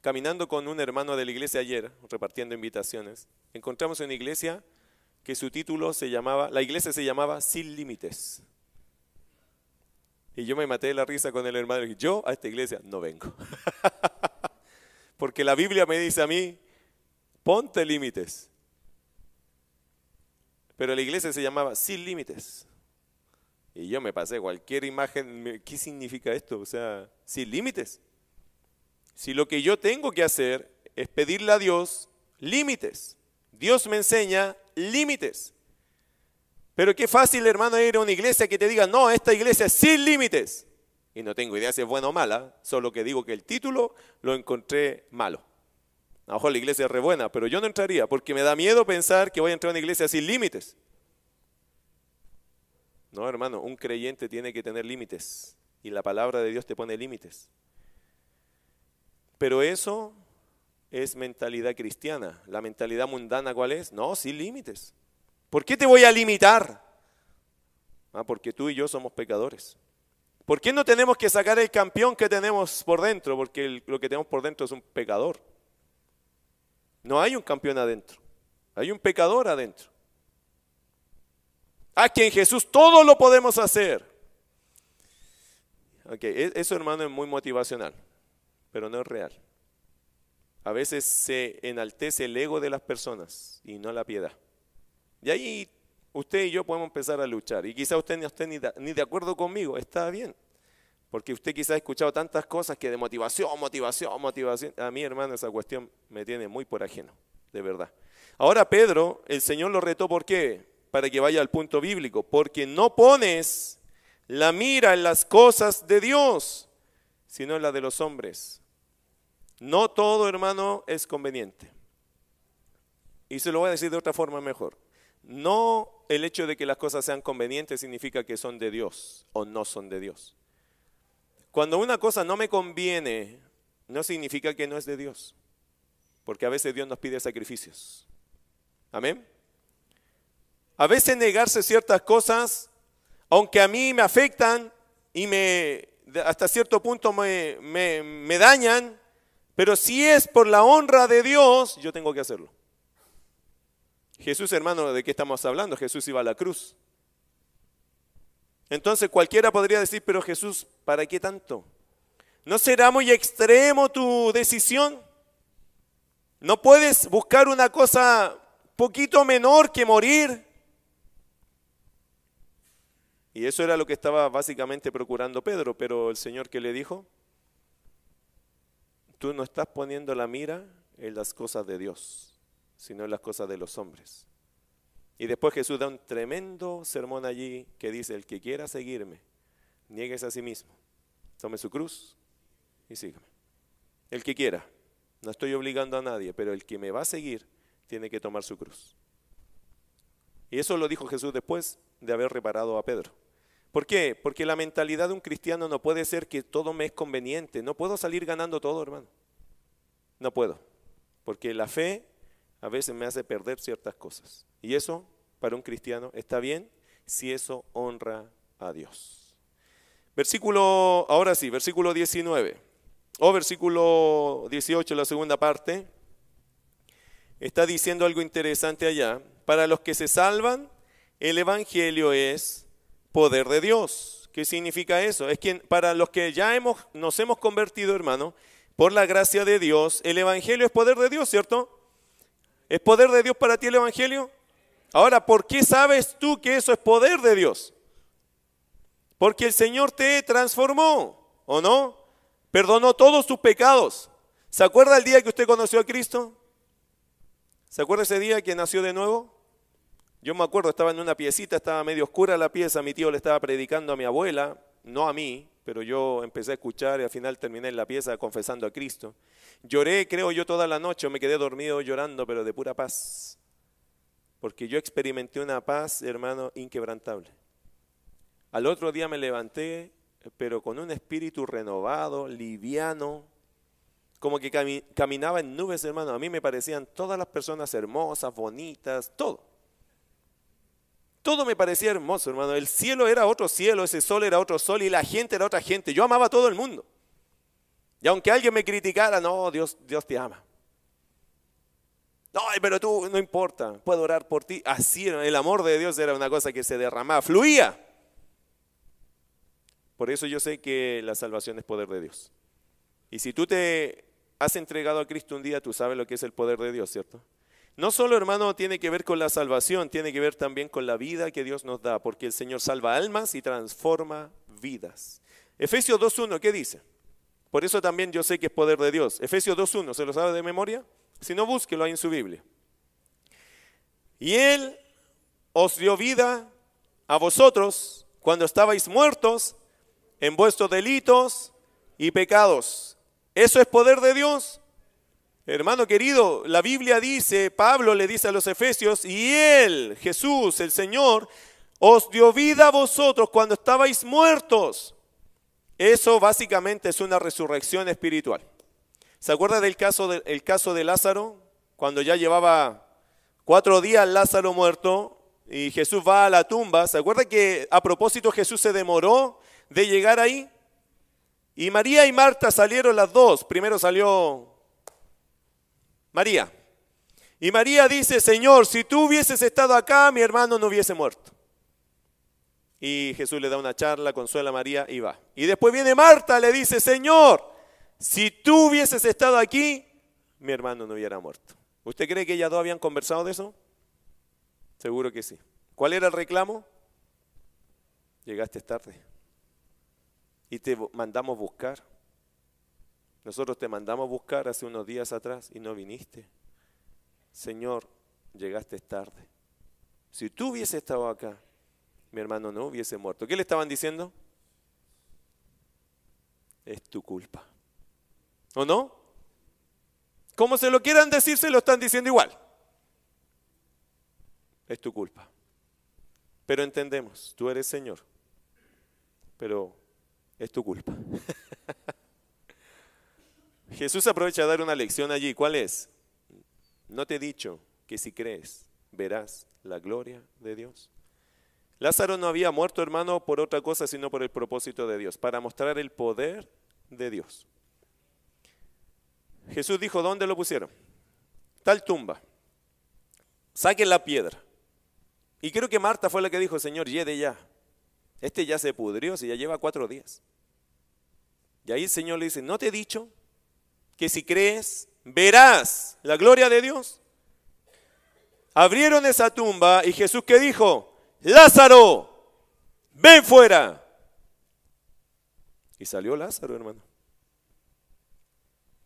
Caminando con un hermano de la iglesia ayer, repartiendo invitaciones, encontramos en una iglesia que su título se llamaba, la iglesia se llamaba Sin Límites. Y yo me maté de la risa con el hermano y yo a esta iglesia no vengo. Porque la Biblia me dice a mí, ponte límites. Pero la iglesia se llamaba Sin Límites. Y yo me pasé cualquier imagen, ¿qué significa esto? O sea, sin límites. Si lo que yo tengo que hacer es pedirle a Dios límites. Dios me enseña límites. Pero qué fácil, hermano, ir a una iglesia que te diga, no, esta iglesia es sin límites. Y no tengo idea si es buena o mala, solo que digo que el título lo encontré malo. A lo mejor la iglesia es re buena, pero yo no entraría porque me da miedo pensar que voy a entrar a una iglesia sin límites. No, hermano, un creyente tiene que tener límites y la palabra de Dios te pone límites. Pero eso es mentalidad cristiana. La mentalidad mundana, ¿cuál es? No, sin límites. ¿Por qué te voy a limitar? Ah, porque tú y yo somos pecadores. ¿Por qué no tenemos que sacar el campeón que tenemos por dentro? Porque lo que tenemos por dentro es un pecador. No hay un campeón adentro. Hay un pecador adentro. Aquí en Jesús todo lo podemos hacer. Ok, e-, eso hermano es muy motivacional, pero no es real. A veces se enaltece el ego de las personas y no la piedad. Y ahí usted y yo podemos empezar a luchar. Y quizá usted no esté ni de, acuerdo conmigo, está bien. Porque usted quizá ha escuchado tantas cosas que de motivación, motivación, motivación. A mí, hermano, esa cuestión me tiene muy por ajeno. de verdad. Ahora Pedro, el Señor lo retó, ¿por qué? Para que vaya al punto bíblico, porque no pones la mira en las cosas de Dios, sino en las de los hombres. No todo, hermano, es conveniente. Y se lo voy a decir de otra forma mejor. No el hecho de que las cosas sean convenientes significa que son de Dios o no son de Dios. Cuando una cosa no me conviene, no significa que no es de Dios. Porque a veces Dios nos pide sacrificios. Amén. A veces negarse ciertas cosas, aunque a mí me afectan y me hasta cierto punto me, me dañan, pero si es por la honra de Dios, yo tengo que hacerlo. Jesús, hermano, ¿de qué estamos hablando? Jesús iba a la cruz. Entonces cualquiera podría decir, pero Jesús, ¿para qué tanto? ¿No será muy extremo tu decisión? ¿No puedes buscar una cosa poquito menor que morir? Y eso era lo que estaba básicamente procurando Pedro, pero el Señor que le dijo, tú no estás poniendo la mira en las cosas de Dios, sino en las cosas de los hombres. Y después Jesús da un tremendo sermón allí que dice, el que quiera seguirme, nieguese a sí mismo, tome su cruz y sígame. El que quiera, no estoy obligando a nadie, pero el que me va a seguir tiene que tomar su cruz. Y eso lo dijo Jesús después de haber reparado a Pedro. ¿Por qué? Porque la mentalidad de un cristiano no puede ser que todo me es conveniente. No puedo salir ganando todo, hermano. No puedo. Porque la fe a veces me hace perder ciertas cosas. Y eso, para un cristiano, está bien si eso honra a Dios. Versículo, ahora sí, versículo 19. O versículo 18, la segunda parte. Está diciendo algo interesante allá. Para los que se salvan, el Evangelio es poder de Dios. ¿Qué significa eso? Es que para los que ya hemos, nos hemos convertido, hermano, por la gracia de Dios, el Evangelio es poder de Dios, ¿cierto? ¿Es poder de Dios para ti el Evangelio? Ahora, ¿por qué sabes tú que eso es poder de Dios? Porque el Señor te transformó, ¿o no? Perdonó todos tus pecados. ¿Se acuerda el día que usted conoció a Cristo? ¿Se acuerda ese día que nació de nuevo? Yo me acuerdo, estaba en una piecita, estaba medio oscura la pieza, mi tío le estaba predicando a mi abuela, no a mí, pero yo empecé a escuchar y al final terminé en la pieza confesando a Cristo. Lloré, creo yo, toda la noche, me quedé dormido llorando, pero de pura paz. Porque yo experimenté una paz, hermano, inquebrantable. Al otro día me levanté, pero con un espíritu renovado, liviano, como que caminaba en nubes, hermano. A mí me parecían todas las personas hermosas, bonitas, todo. Todo me parecía hermoso, hermano. El cielo era otro cielo, ese sol era otro sol y la gente era otra gente. Yo amaba a todo el mundo. Y aunque alguien me criticara, no, Dios, Dios te ama. No, pero tú no importa, puedo orar por ti. Así el amor de Dios era una cosa que se derramaba, fluía. Por eso yo sé que la salvación es poder de Dios. Y si tú te has entregado a Cristo un día, tú sabes lo que es el poder de Dios, ¿cierto? No solo, hermano, tiene que ver con la salvación, tiene que ver también con la vida que Dios nos da, porque el Señor salva almas y transforma vidas. Efesios 2.1, ¿qué dice? Por eso también yo sé que es poder de Dios. Efesios 2.1, ¿se lo sabe de memoria? Si no, búsquelo ahí en su Biblia. Y Él os dio vida a vosotros cuando estabais muertos en vuestros delitos y pecados. ¿Eso es poder de Dios? Hermano querido, la Biblia dice, Pablo le dice a los Efesios, y Él, Jesús, el Señor, os dio vida a vosotros cuando estabais muertos. Eso básicamente es una resurrección espiritual. ¿Se acuerda del caso de, caso de Lázaro? Cuando ya llevaba cuatro días Lázaro muerto y Jesús va a la tumba. ¿Se acuerda que a propósito Jesús se demoró de llegar ahí? Y María y Marta salieron las dos. Primero salió María. Y María dice, Señor, si tú hubieses estado acá, mi hermano no hubiese muerto. Y Jesús le da una charla, consuela a María y va. Y después viene Marta, le dice, Señor, si tú hubieses estado aquí, mi hermano no hubiera muerto. ¿Usted cree que ellas dos habían conversado de eso? Seguro que sí. ¿Cuál era el reclamo? Llegaste tarde. Y te mandamos buscar. Nosotros te mandamos buscar hace unos días atrás y no viniste. Señor, llegaste tarde. Si tú hubiese estado acá, mi hermano no hubiese muerto. ¿Qué le estaban diciendo? Es tu culpa. ¿O no? Como se lo quieran decir, se lo están diciendo igual. Es tu culpa. Pero entendemos, tú eres Señor. Pero es tu culpa. Jesús aprovecha a dar una lección allí. ¿Cuál es? No te he dicho que si crees, verás la gloria de Dios. Lázaro no había muerto, hermano, por otra cosa, sino por el propósito de Dios, para mostrar el poder de Dios. Jesús dijo, ¿dónde lo pusieron? Tal tumba. Saquen la piedra. Y creo que Marta fue la que dijo, Señor, lleve ya. Este ya se pudrió, si ya lleva cuatro días. Y ahí el Señor le dice, ¿no te he dicho que si crees, verás la gloria de Dios? Abrieron esa tumba y Jesús que dijo, Lázaro, ven fuera. Y salió Lázaro, hermano.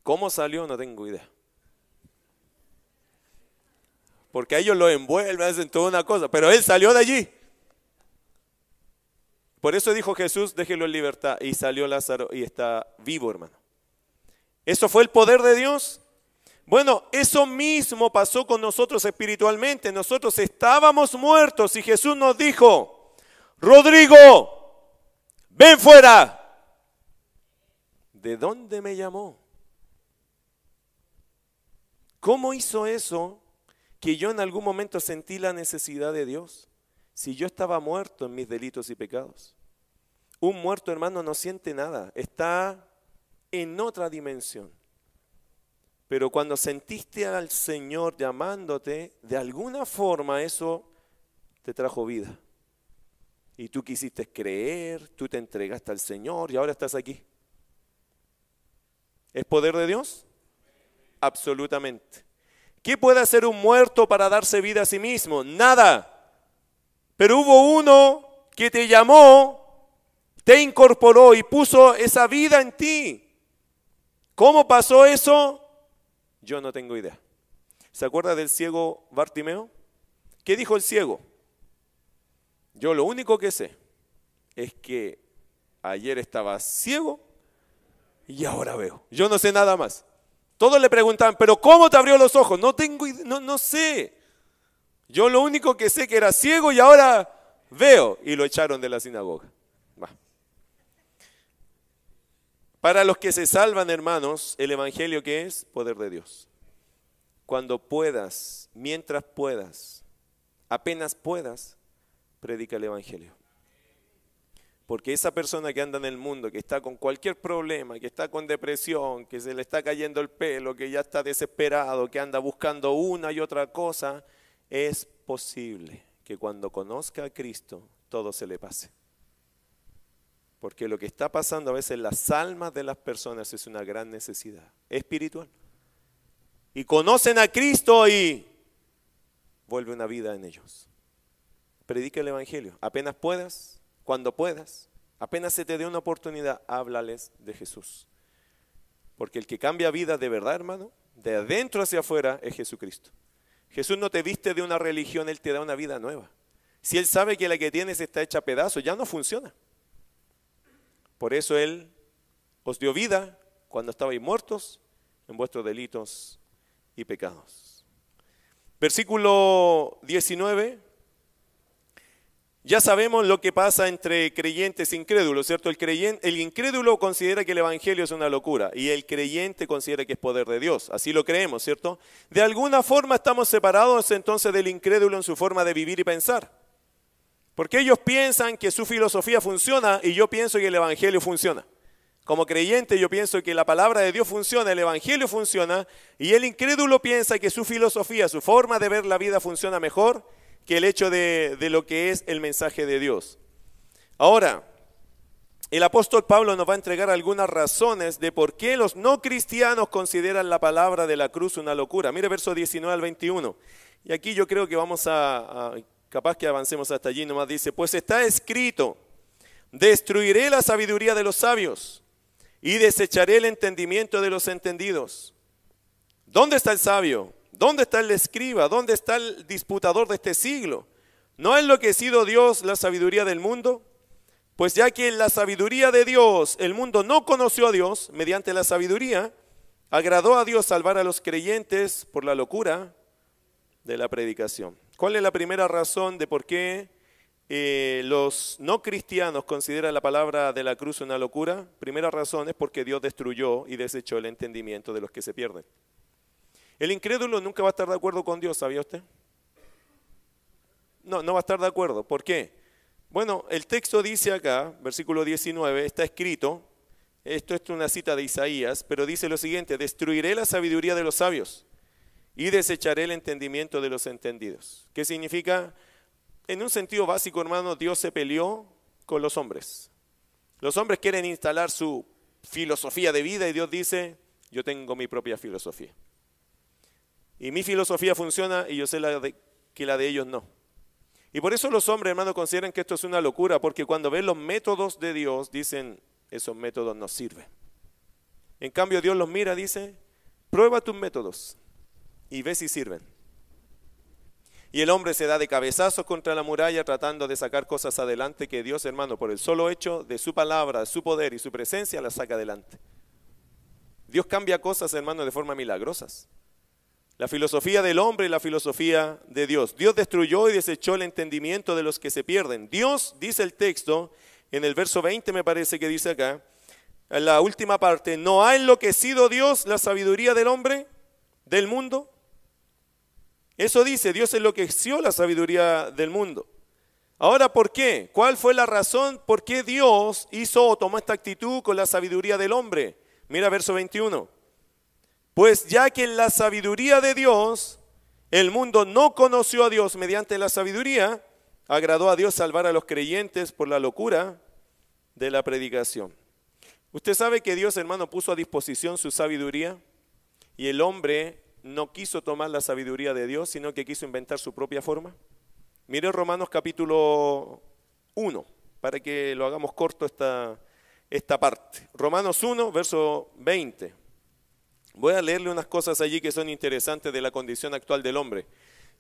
¿Cómo salió? No tengo idea. Porque a ellos lo envuelven, hacen toda una cosa, pero él salió de allí. Por eso dijo Jesús, déjelo en libertad. Y salió Lázaro y está vivo, hermano. ¿Eso fue el poder de Dios? Bueno, eso mismo pasó con nosotros espiritualmente. Nosotros estábamos muertos y Jesús nos dijo, Rodrigo, ven fuera. ¿De dónde me llamó? ¿Cómo hizo eso que yo en algún momento sentí la necesidad de Dios? Si yo estaba muerto en mis delitos y pecados. Un muerto hermano no siente nada, está en otra dimensión. Pero cuando sentiste al Señor llamándote, de alguna forma eso te trajo vida. Y tú quisiste creer, tú te entregaste al Señor y ahora estás aquí. ¿Es poder de Dios? Absolutamente. ¿Qué puede hacer un muerto para darse vida a sí mismo? Nada. Pero hubo uno que te llamó, te incorporó y puso esa vida en ti. ¿Cómo pasó eso? Yo no tengo idea. ¿Se acuerda del ciego Bartimeo? ¿Qué dijo el ciego? Yo lo único que sé es que ayer estaba ciego y ahora veo. Yo no sé nada más. Todos le preguntaban, pero ¿cómo te abrió los ojos? No tengo, no, no sé. Yo lo único que sé que era ciego y ahora veo. Y lo echaron de la sinagoga. Para los que se salvan, hermanos, el Evangelio que es poder de Dios. Cuando puedas, mientras puedas, apenas puedas, predica el Evangelio. Porque esa persona que anda en el mundo, que está con cualquier problema, que está con depresión, que se le está cayendo el pelo, que ya está desesperado, que anda buscando una y otra cosa, es posible que cuando conozca a Cristo todo se le pase. Porque lo que está pasando a veces en las almas de las personas es una gran necesidad espiritual. Y conocen a Cristo y vuelve una vida en ellos. Predica el Evangelio. Apenas puedas, cuando puedas, apenas se te dé una oportunidad, háblales de Jesús. Porque el que cambia vida de verdad, hermano, de adentro hacia afuera, es Jesucristo. Jesús no te viste de una religión, Él te da una vida nueva. Si Él sabe que la que tienes está hecha a pedazos, ya no funciona. Por eso Él os dio vida cuando estabais muertos en vuestros delitos y pecados. Versículo 19 ya sabemos lo que pasa entre creyentes e incrédulos, ¿cierto? El, el incrédulo considera que el Evangelio es una locura y el creyente considera que es poder de Dios. Así lo creemos, ¿cierto? De alguna forma estamos separados entonces del incrédulo en su forma de vivir y pensar. Porque ellos piensan que su filosofía funciona y yo pienso que el Evangelio funciona. Como creyente yo pienso que la palabra de Dios funciona, el Evangelio funciona y el incrédulo piensa que su filosofía, su forma de ver la vida funciona mejor que el hecho de, lo que es el mensaje de Dios. Ahora, el apóstol Pablo nos va a entregar algunas razones de por qué los no cristianos consideran la palabra de la cruz una locura. Mire verso 19 al 21. Y aquí yo creo que vamos a, capaz que avancemos hasta allí nomás. Dice, pues está escrito, destruiré la sabiduría de los sabios y desecharé el entendimiento de los entendidos. ¿Dónde está el sabio? ¿Dónde está el escriba? ¿Dónde está el disputador de este siglo? ¿No ha enloquecido Dios la sabiduría del mundo? Pues ya que en la sabiduría de Dios el mundo no conoció a Dios, mediante la sabiduría, agradó a Dios salvar a los creyentes por la locura de la predicación. ¿Cuál es la primera razón de por qué eh, los no cristianos consideran la palabra de la cruz una locura? Primera razón es porque Dios destruyó y desechó el entendimiento de los que se pierden. El incrédulo nunca va a estar de acuerdo con Dios, ¿sabía usted? No, no va a estar de acuerdo. ¿Por qué? Bueno, el texto dice acá, versículo 19, está escrito, esto es una cita de Isaías, pero dice lo siguiente, destruiré la sabiduría de los sabios y desecharé el entendimiento de los entendidos. ¿Qué significa? En un sentido básico, hermano, Dios se peleó con los hombres. Los hombres quieren instalar su filosofía de vida y Dios dice, yo tengo mi propia filosofía. Y mi filosofía funciona y yo sé que la de ellos no. Y por eso los hombres, hermano, consideran que esto es una locura, porque cuando ven los métodos de Dios, dicen, esos métodos no sirven. En cambio, Dios los mira, dice, prueba tus métodos y ve si sirven. Y el hombre se da de cabezazos contra la muralla tratando de sacar cosas adelante que Dios, hermano, por el solo hecho de su palabra, su poder y su presencia, las saca adelante. Dios cambia cosas, hermano, de forma milagrosas. La filosofía del hombre y la filosofía de Dios. Dios destruyó y desechó el entendimiento de los que se pierden. Dios, dice el texto, en el verso 20 me parece que dice acá, en la última parte, ¿no ha enloquecido Dios la sabiduría del hombre, del mundo? Eso dice, Dios enloqueció la sabiduría del mundo. Ahora, ¿por qué? ¿Cuál fue la razón por qué Dios hizo o tomó esta actitud con la sabiduría del hombre? Mira verso 21. Pues ya que en la sabiduría de Dios el mundo no conoció a Dios mediante la sabiduría, agradó a Dios salvar a los creyentes por la locura de la predicación. Usted sabe que Dios, hermano, puso a disposición su sabiduría y el hombre no quiso tomar la sabiduría de Dios, sino que quiso inventar su propia forma. Mire Romanos capítulo 1, para que lo hagamos corto esta, esta parte. Romanos 1, verso 20. Voy a leerle unas cosas allí que son interesantes de la condición actual del hombre.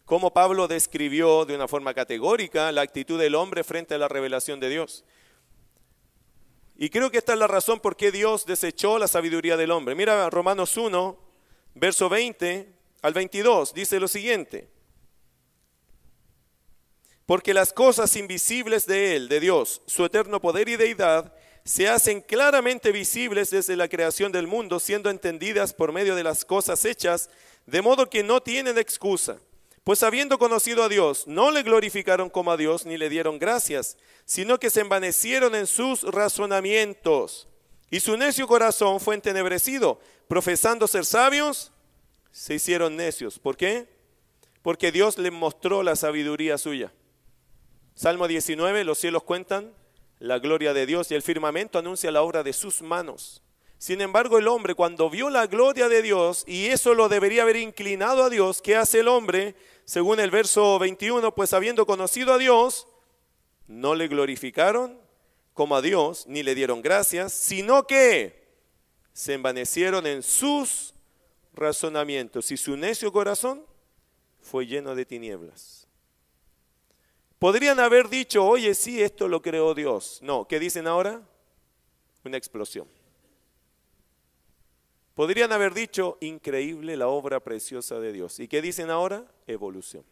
Cómo Pablo describió de una forma categórica la actitud del hombre frente a la revelación de Dios. Y creo que esta es la razón por qué Dios desechó la sabiduría del hombre. Mira Romanos 1, verso 20 al 22, dice lo siguiente. Porque las cosas invisibles de Él, de Dios, su eterno poder y deidad, se hacen claramente visibles desde la creación del mundo, siendo entendidas por medio de las cosas hechas, de modo que no tienen excusa. Pues habiendo conocido a Dios, no le glorificaron como a Dios ni le dieron gracias, sino que se envanecieron en sus razonamientos. Y su necio corazón fue entenebrecido. Profesando ser sabios, se hicieron necios. ¿Por qué? Porque Dios les mostró la sabiduría suya. Salmo 19, los cielos cuentan la gloria de Dios y el firmamento anuncia la obra de sus manos. Sin embargo, el hombre cuando vio la gloria de Dios, y eso lo debería haber inclinado a Dios, ¿qué hace el hombre? Según el verso 21, pues habiendo conocido a Dios, no le glorificaron como a Dios, ni le dieron gracias, sino que se envanecieron en sus razonamientos y su necio corazón fue lleno de tinieblas. Podrían haber dicho, oye, sí, esto lo creó Dios. No, ¿qué dicen ahora? Una explosión. Podrían haber dicho, increíble la obra preciosa de Dios. ¿Y qué dicen ahora? Evolución.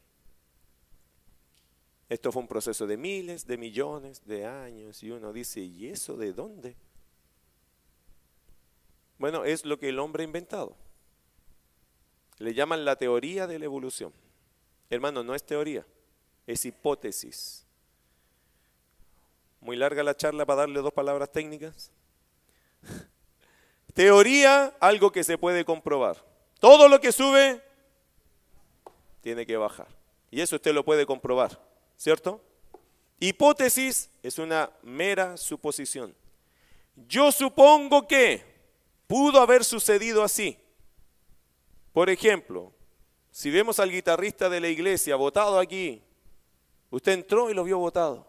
Esto fue un proceso de miles, de millones de años. Y uno dice, ¿y eso de dónde? Bueno, es lo que el hombre ha inventado. Le llaman la teoría de la evolución. Hermano, no es teoría es hipótesis. Muy larga la charla para darle dos palabras técnicas. Teoría, algo que se puede comprobar. Todo lo que sube tiene que bajar. Y eso usted lo puede comprobar, ¿cierto? Hipótesis es una mera suposición. Yo supongo que pudo haber sucedido así. Por ejemplo, si vemos al guitarrista de la iglesia votado aquí Usted entró y lo vio votado,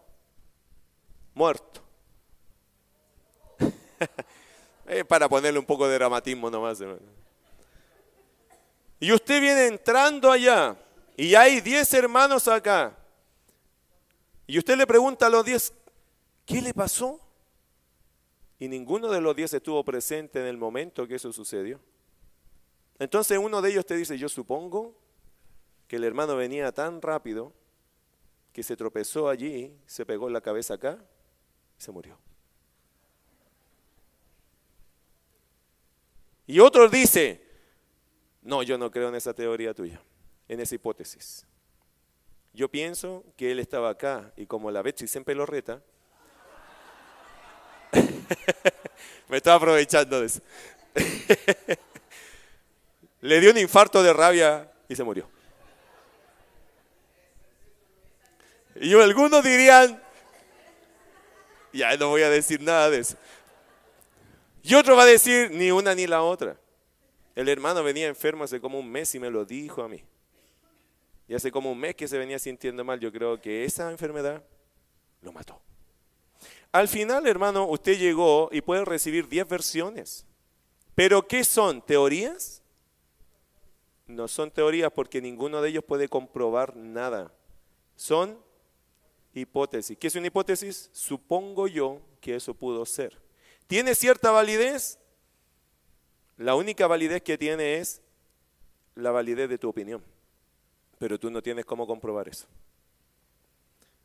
muerto. para ponerle un poco de dramatismo nomás. Y usted viene entrando allá y hay 10 hermanos acá. Y usted le pregunta a los 10, ¿qué le pasó? Y ninguno de los 10 estuvo presente en el momento que eso sucedió. Entonces uno de ellos te dice, yo supongo que el hermano venía tan rápido que se tropezó allí, se pegó la cabeza acá y se murió. Y otro dice, no, yo no creo en esa teoría tuya, en esa hipótesis. Yo pienso que él estaba acá y como la Betsy siempre lo reta, me estaba aprovechando de eso. Le dio un infarto de rabia y se murió. Y algunos dirían, ya no voy a decir nada de eso. Y otro va a decir, ni una ni la otra. El hermano venía enfermo hace como un mes y me lo dijo a mí. Y hace como un mes que se venía sintiendo mal. Yo creo que esa enfermedad lo mató. Al final, hermano, usted llegó y puede recibir 10 versiones. ¿Pero qué son? ¿Teorías? No son teorías porque ninguno de ellos puede comprobar nada. Son hipótesis. ¿Qué es una hipótesis? Supongo yo que eso pudo ser. ¿Tiene cierta validez? La única validez que tiene es la validez de tu opinión. Pero tú no tienes cómo comprobar eso.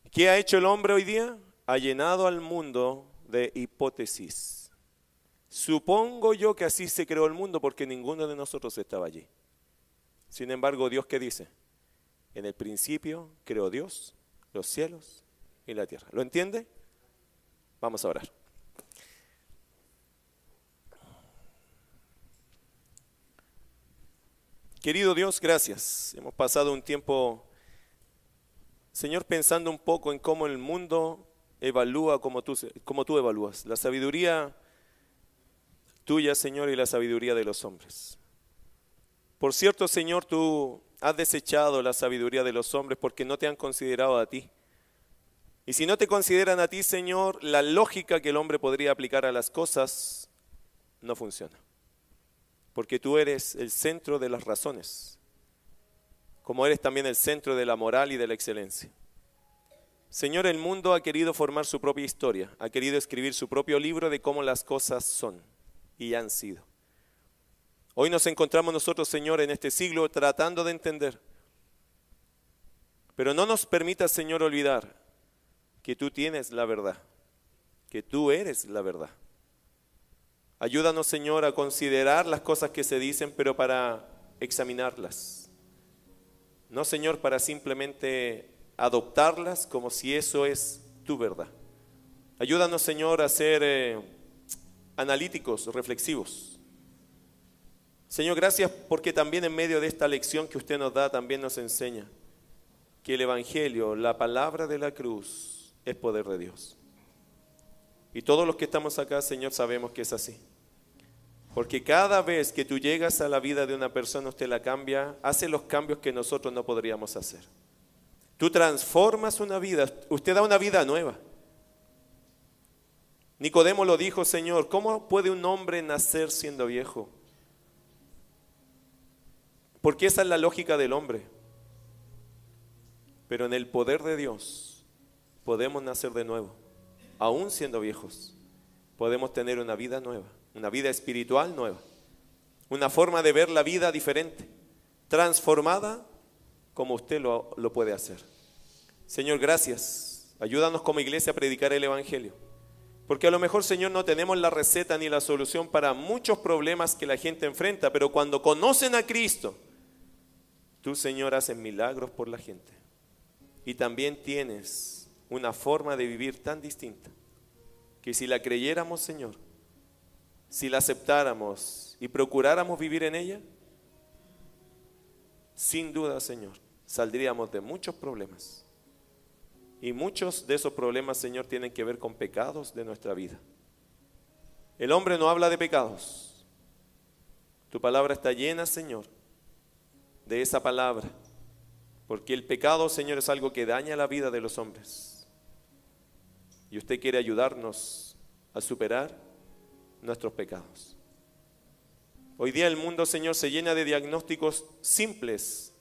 ¿Qué ha hecho el hombre hoy día? Ha llenado al mundo de hipótesis. Supongo yo que así se creó el mundo porque ninguno de nosotros estaba allí. Sin embargo, Dios qué dice? En el principio creó Dios los cielos y la tierra. ¿Lo entiende? Vamos a orar. Querido Dios, gracias. Hemos pasado un tiempo, Señor, pensando un poco en cómo el mundo evalúa como tú, como tú evalúas. La sabiduría tuya, Señor, y la sabiduría de los hombres. Por cierto, Señor, tú has desechado la sabiduría de los hombres porque no te han considerado a ti. Y si no te consideran a ti, Señor, la lógica que el hombre podría aplicar a las cosas no funciona porque tú eres el centro de las razones, como eres también el centro de la moral y de la excelencia. Señor, el mundo ha querido formar su propia historia, ha querido escribir su propio libro de cómo las cosas son y han sido. Hoy nos encontramos nosotros, Señor, en este siglo tratando de entender. Pero no nos permita, Señor, olvidar que tú tienes la verdad, que tú eres la verdad. Ayúdanos, Señor, a considerar las cosas que se dicen, pero para examinarlas. No, Señor, para simplemente adoptarlas como si eso es tu verdad. Ayúdanos, Señor, a ser eh, analíticos, reflexivos. Señor, gracias porque también en medio de esta lección que usted nos da, también nos enseña que el Evangelio, la palabra de la cruz, es poder de Dios. Y todos los que estamos acá, Señor, sabemos que es así. Porque cada vez que tú llegas a la vida de una persona, usted la cambia, hace los cambios que nosotros no podríamos hacer. Tú transformas una vida, usted da una vida nueva. Nicodemo lo dijo, Señor, ¿cómo puede un hombre nacer siendo viejo? Porque esa es la lógica del hombre. Pero en el poder de Dios podemos nacer de nuevo aún siendo viejos, podemos tener una vida nueva, una vida espiritual nueva, una forma de ver la vida diferente, transformada como usted lo, lo puede hacer. Señor, gracias. Ayúdanos como iglesia a predicar el Evangelio. Porque a lo mejor, Señor, no tenemos la receta ni la solución para muchos problemas que la gente enfrenta, pero cuando conocen a Cristo, tú, Señor, haces milagros por la gente. Y también tienes una forma de vivir tan distinta que si la creyéramos, Señor, si la aceptáramos y procuráramos vivir en ella, sin duda, Señor, saldríamos de muchos problemas. Y muchos de esos problemas, Señor, tienen que ver con pecados de nuestra vida. El hombre no habla de pecados. Tu palabra está llena, Señor, de esa palabra. Porque el pecado, Señor, es algo que daña la vida de los hombres. Y usted quiere ayudarnos a superar nuestros pecados. Hoy día el mundo, Señor, se llena de diagnósticos simples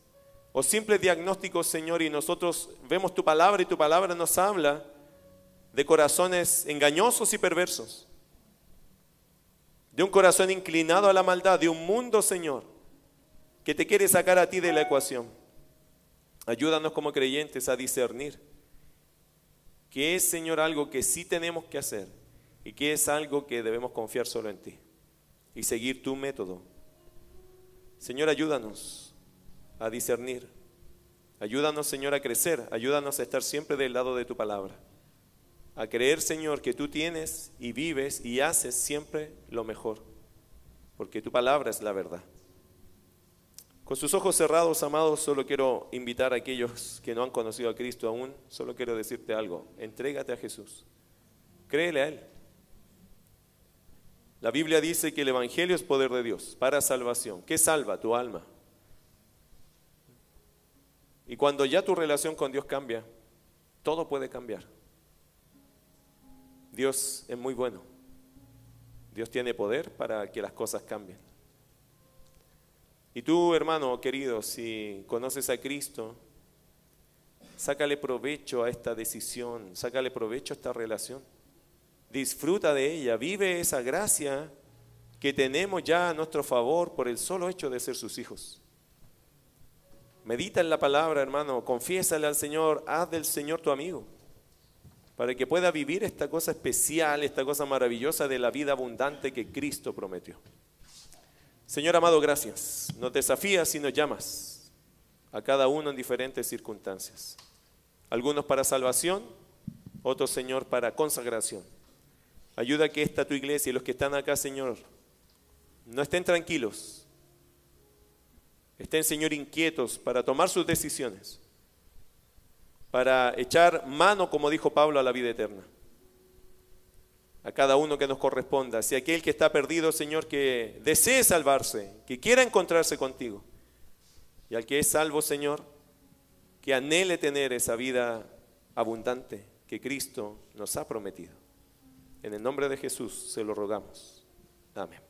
o simples diagnósticos, Señor, y nosotros vemos tu palabra y tu palabra nos habla de corazones engañosos y perversos, de un corazón inclinado a la maldad, de un mundo, Señor, que te quiere sacar a ti de la ecuación. Ayúdanos como creyentes a discernir que es, Señor, algo que sí tenemos que hacer y que es algo que debemos confiar solo en ti y seguir tu método. Señor, ayúdanos a discernir. Ayúdanos, Señor, a crecer. Ayúdanos a estar siempre del lado de tu palabra. A creer, Señor, que tú tienes y vives y haces siempre lo mejor. Porque tu palabra es la verdad. Con sus ojos cerrados, amados, solo quiero invitar a aquellos que no han conocido a Cristo aún, solo quiero decirte algo. Entrégate a Jesús. Créele a Él. La Biblia dice que el Evangelio es poder de Dios para salvación. ¿Qué salva? Tu alma. Y cuando ya tu relación con Dios cambia, todo puede cambiar. Dios es muy bueno. Dios tiene poder para que las cosas cambien. Y tú, hermano querido, si conoces a Cristo, sácale provecho a esta decisión, sácale provecho a esta relación. Disfruta de ella, vive esa gracia que tenemos ya a nuestro favor por el solo hecho de ser sus hijos. Medita en la palabra, hermano, confiésale al Señor, haz del Señor tu amigo, para que pueda vivir esta cosa especial, esta cosa maravillosa de la vida abundante que Cristo prometió. Señor amado, gracias. Nos desafías y nos llamas a cada uno en diferentes circunstancias. Algunos para salvación, otros, Señor, para consagración. Ayuda a que esta tu iglesia y los que están acá, Señor, no estén tranquilos. Estén, Señor, inquietos para tomar sus decisiones, para echar mano, como dijo Pablo, a la vida eterna. A cada uno que nos corresponda. Si aquel que está perdido, Señor, que desee salvarse, que quiera encontrarse contigo. Y al que es salvo, Señor, que anhele tener esa vida abundante que Cristo nos ha prometido. En el nombre de Jesús se lo rogamos. Amén.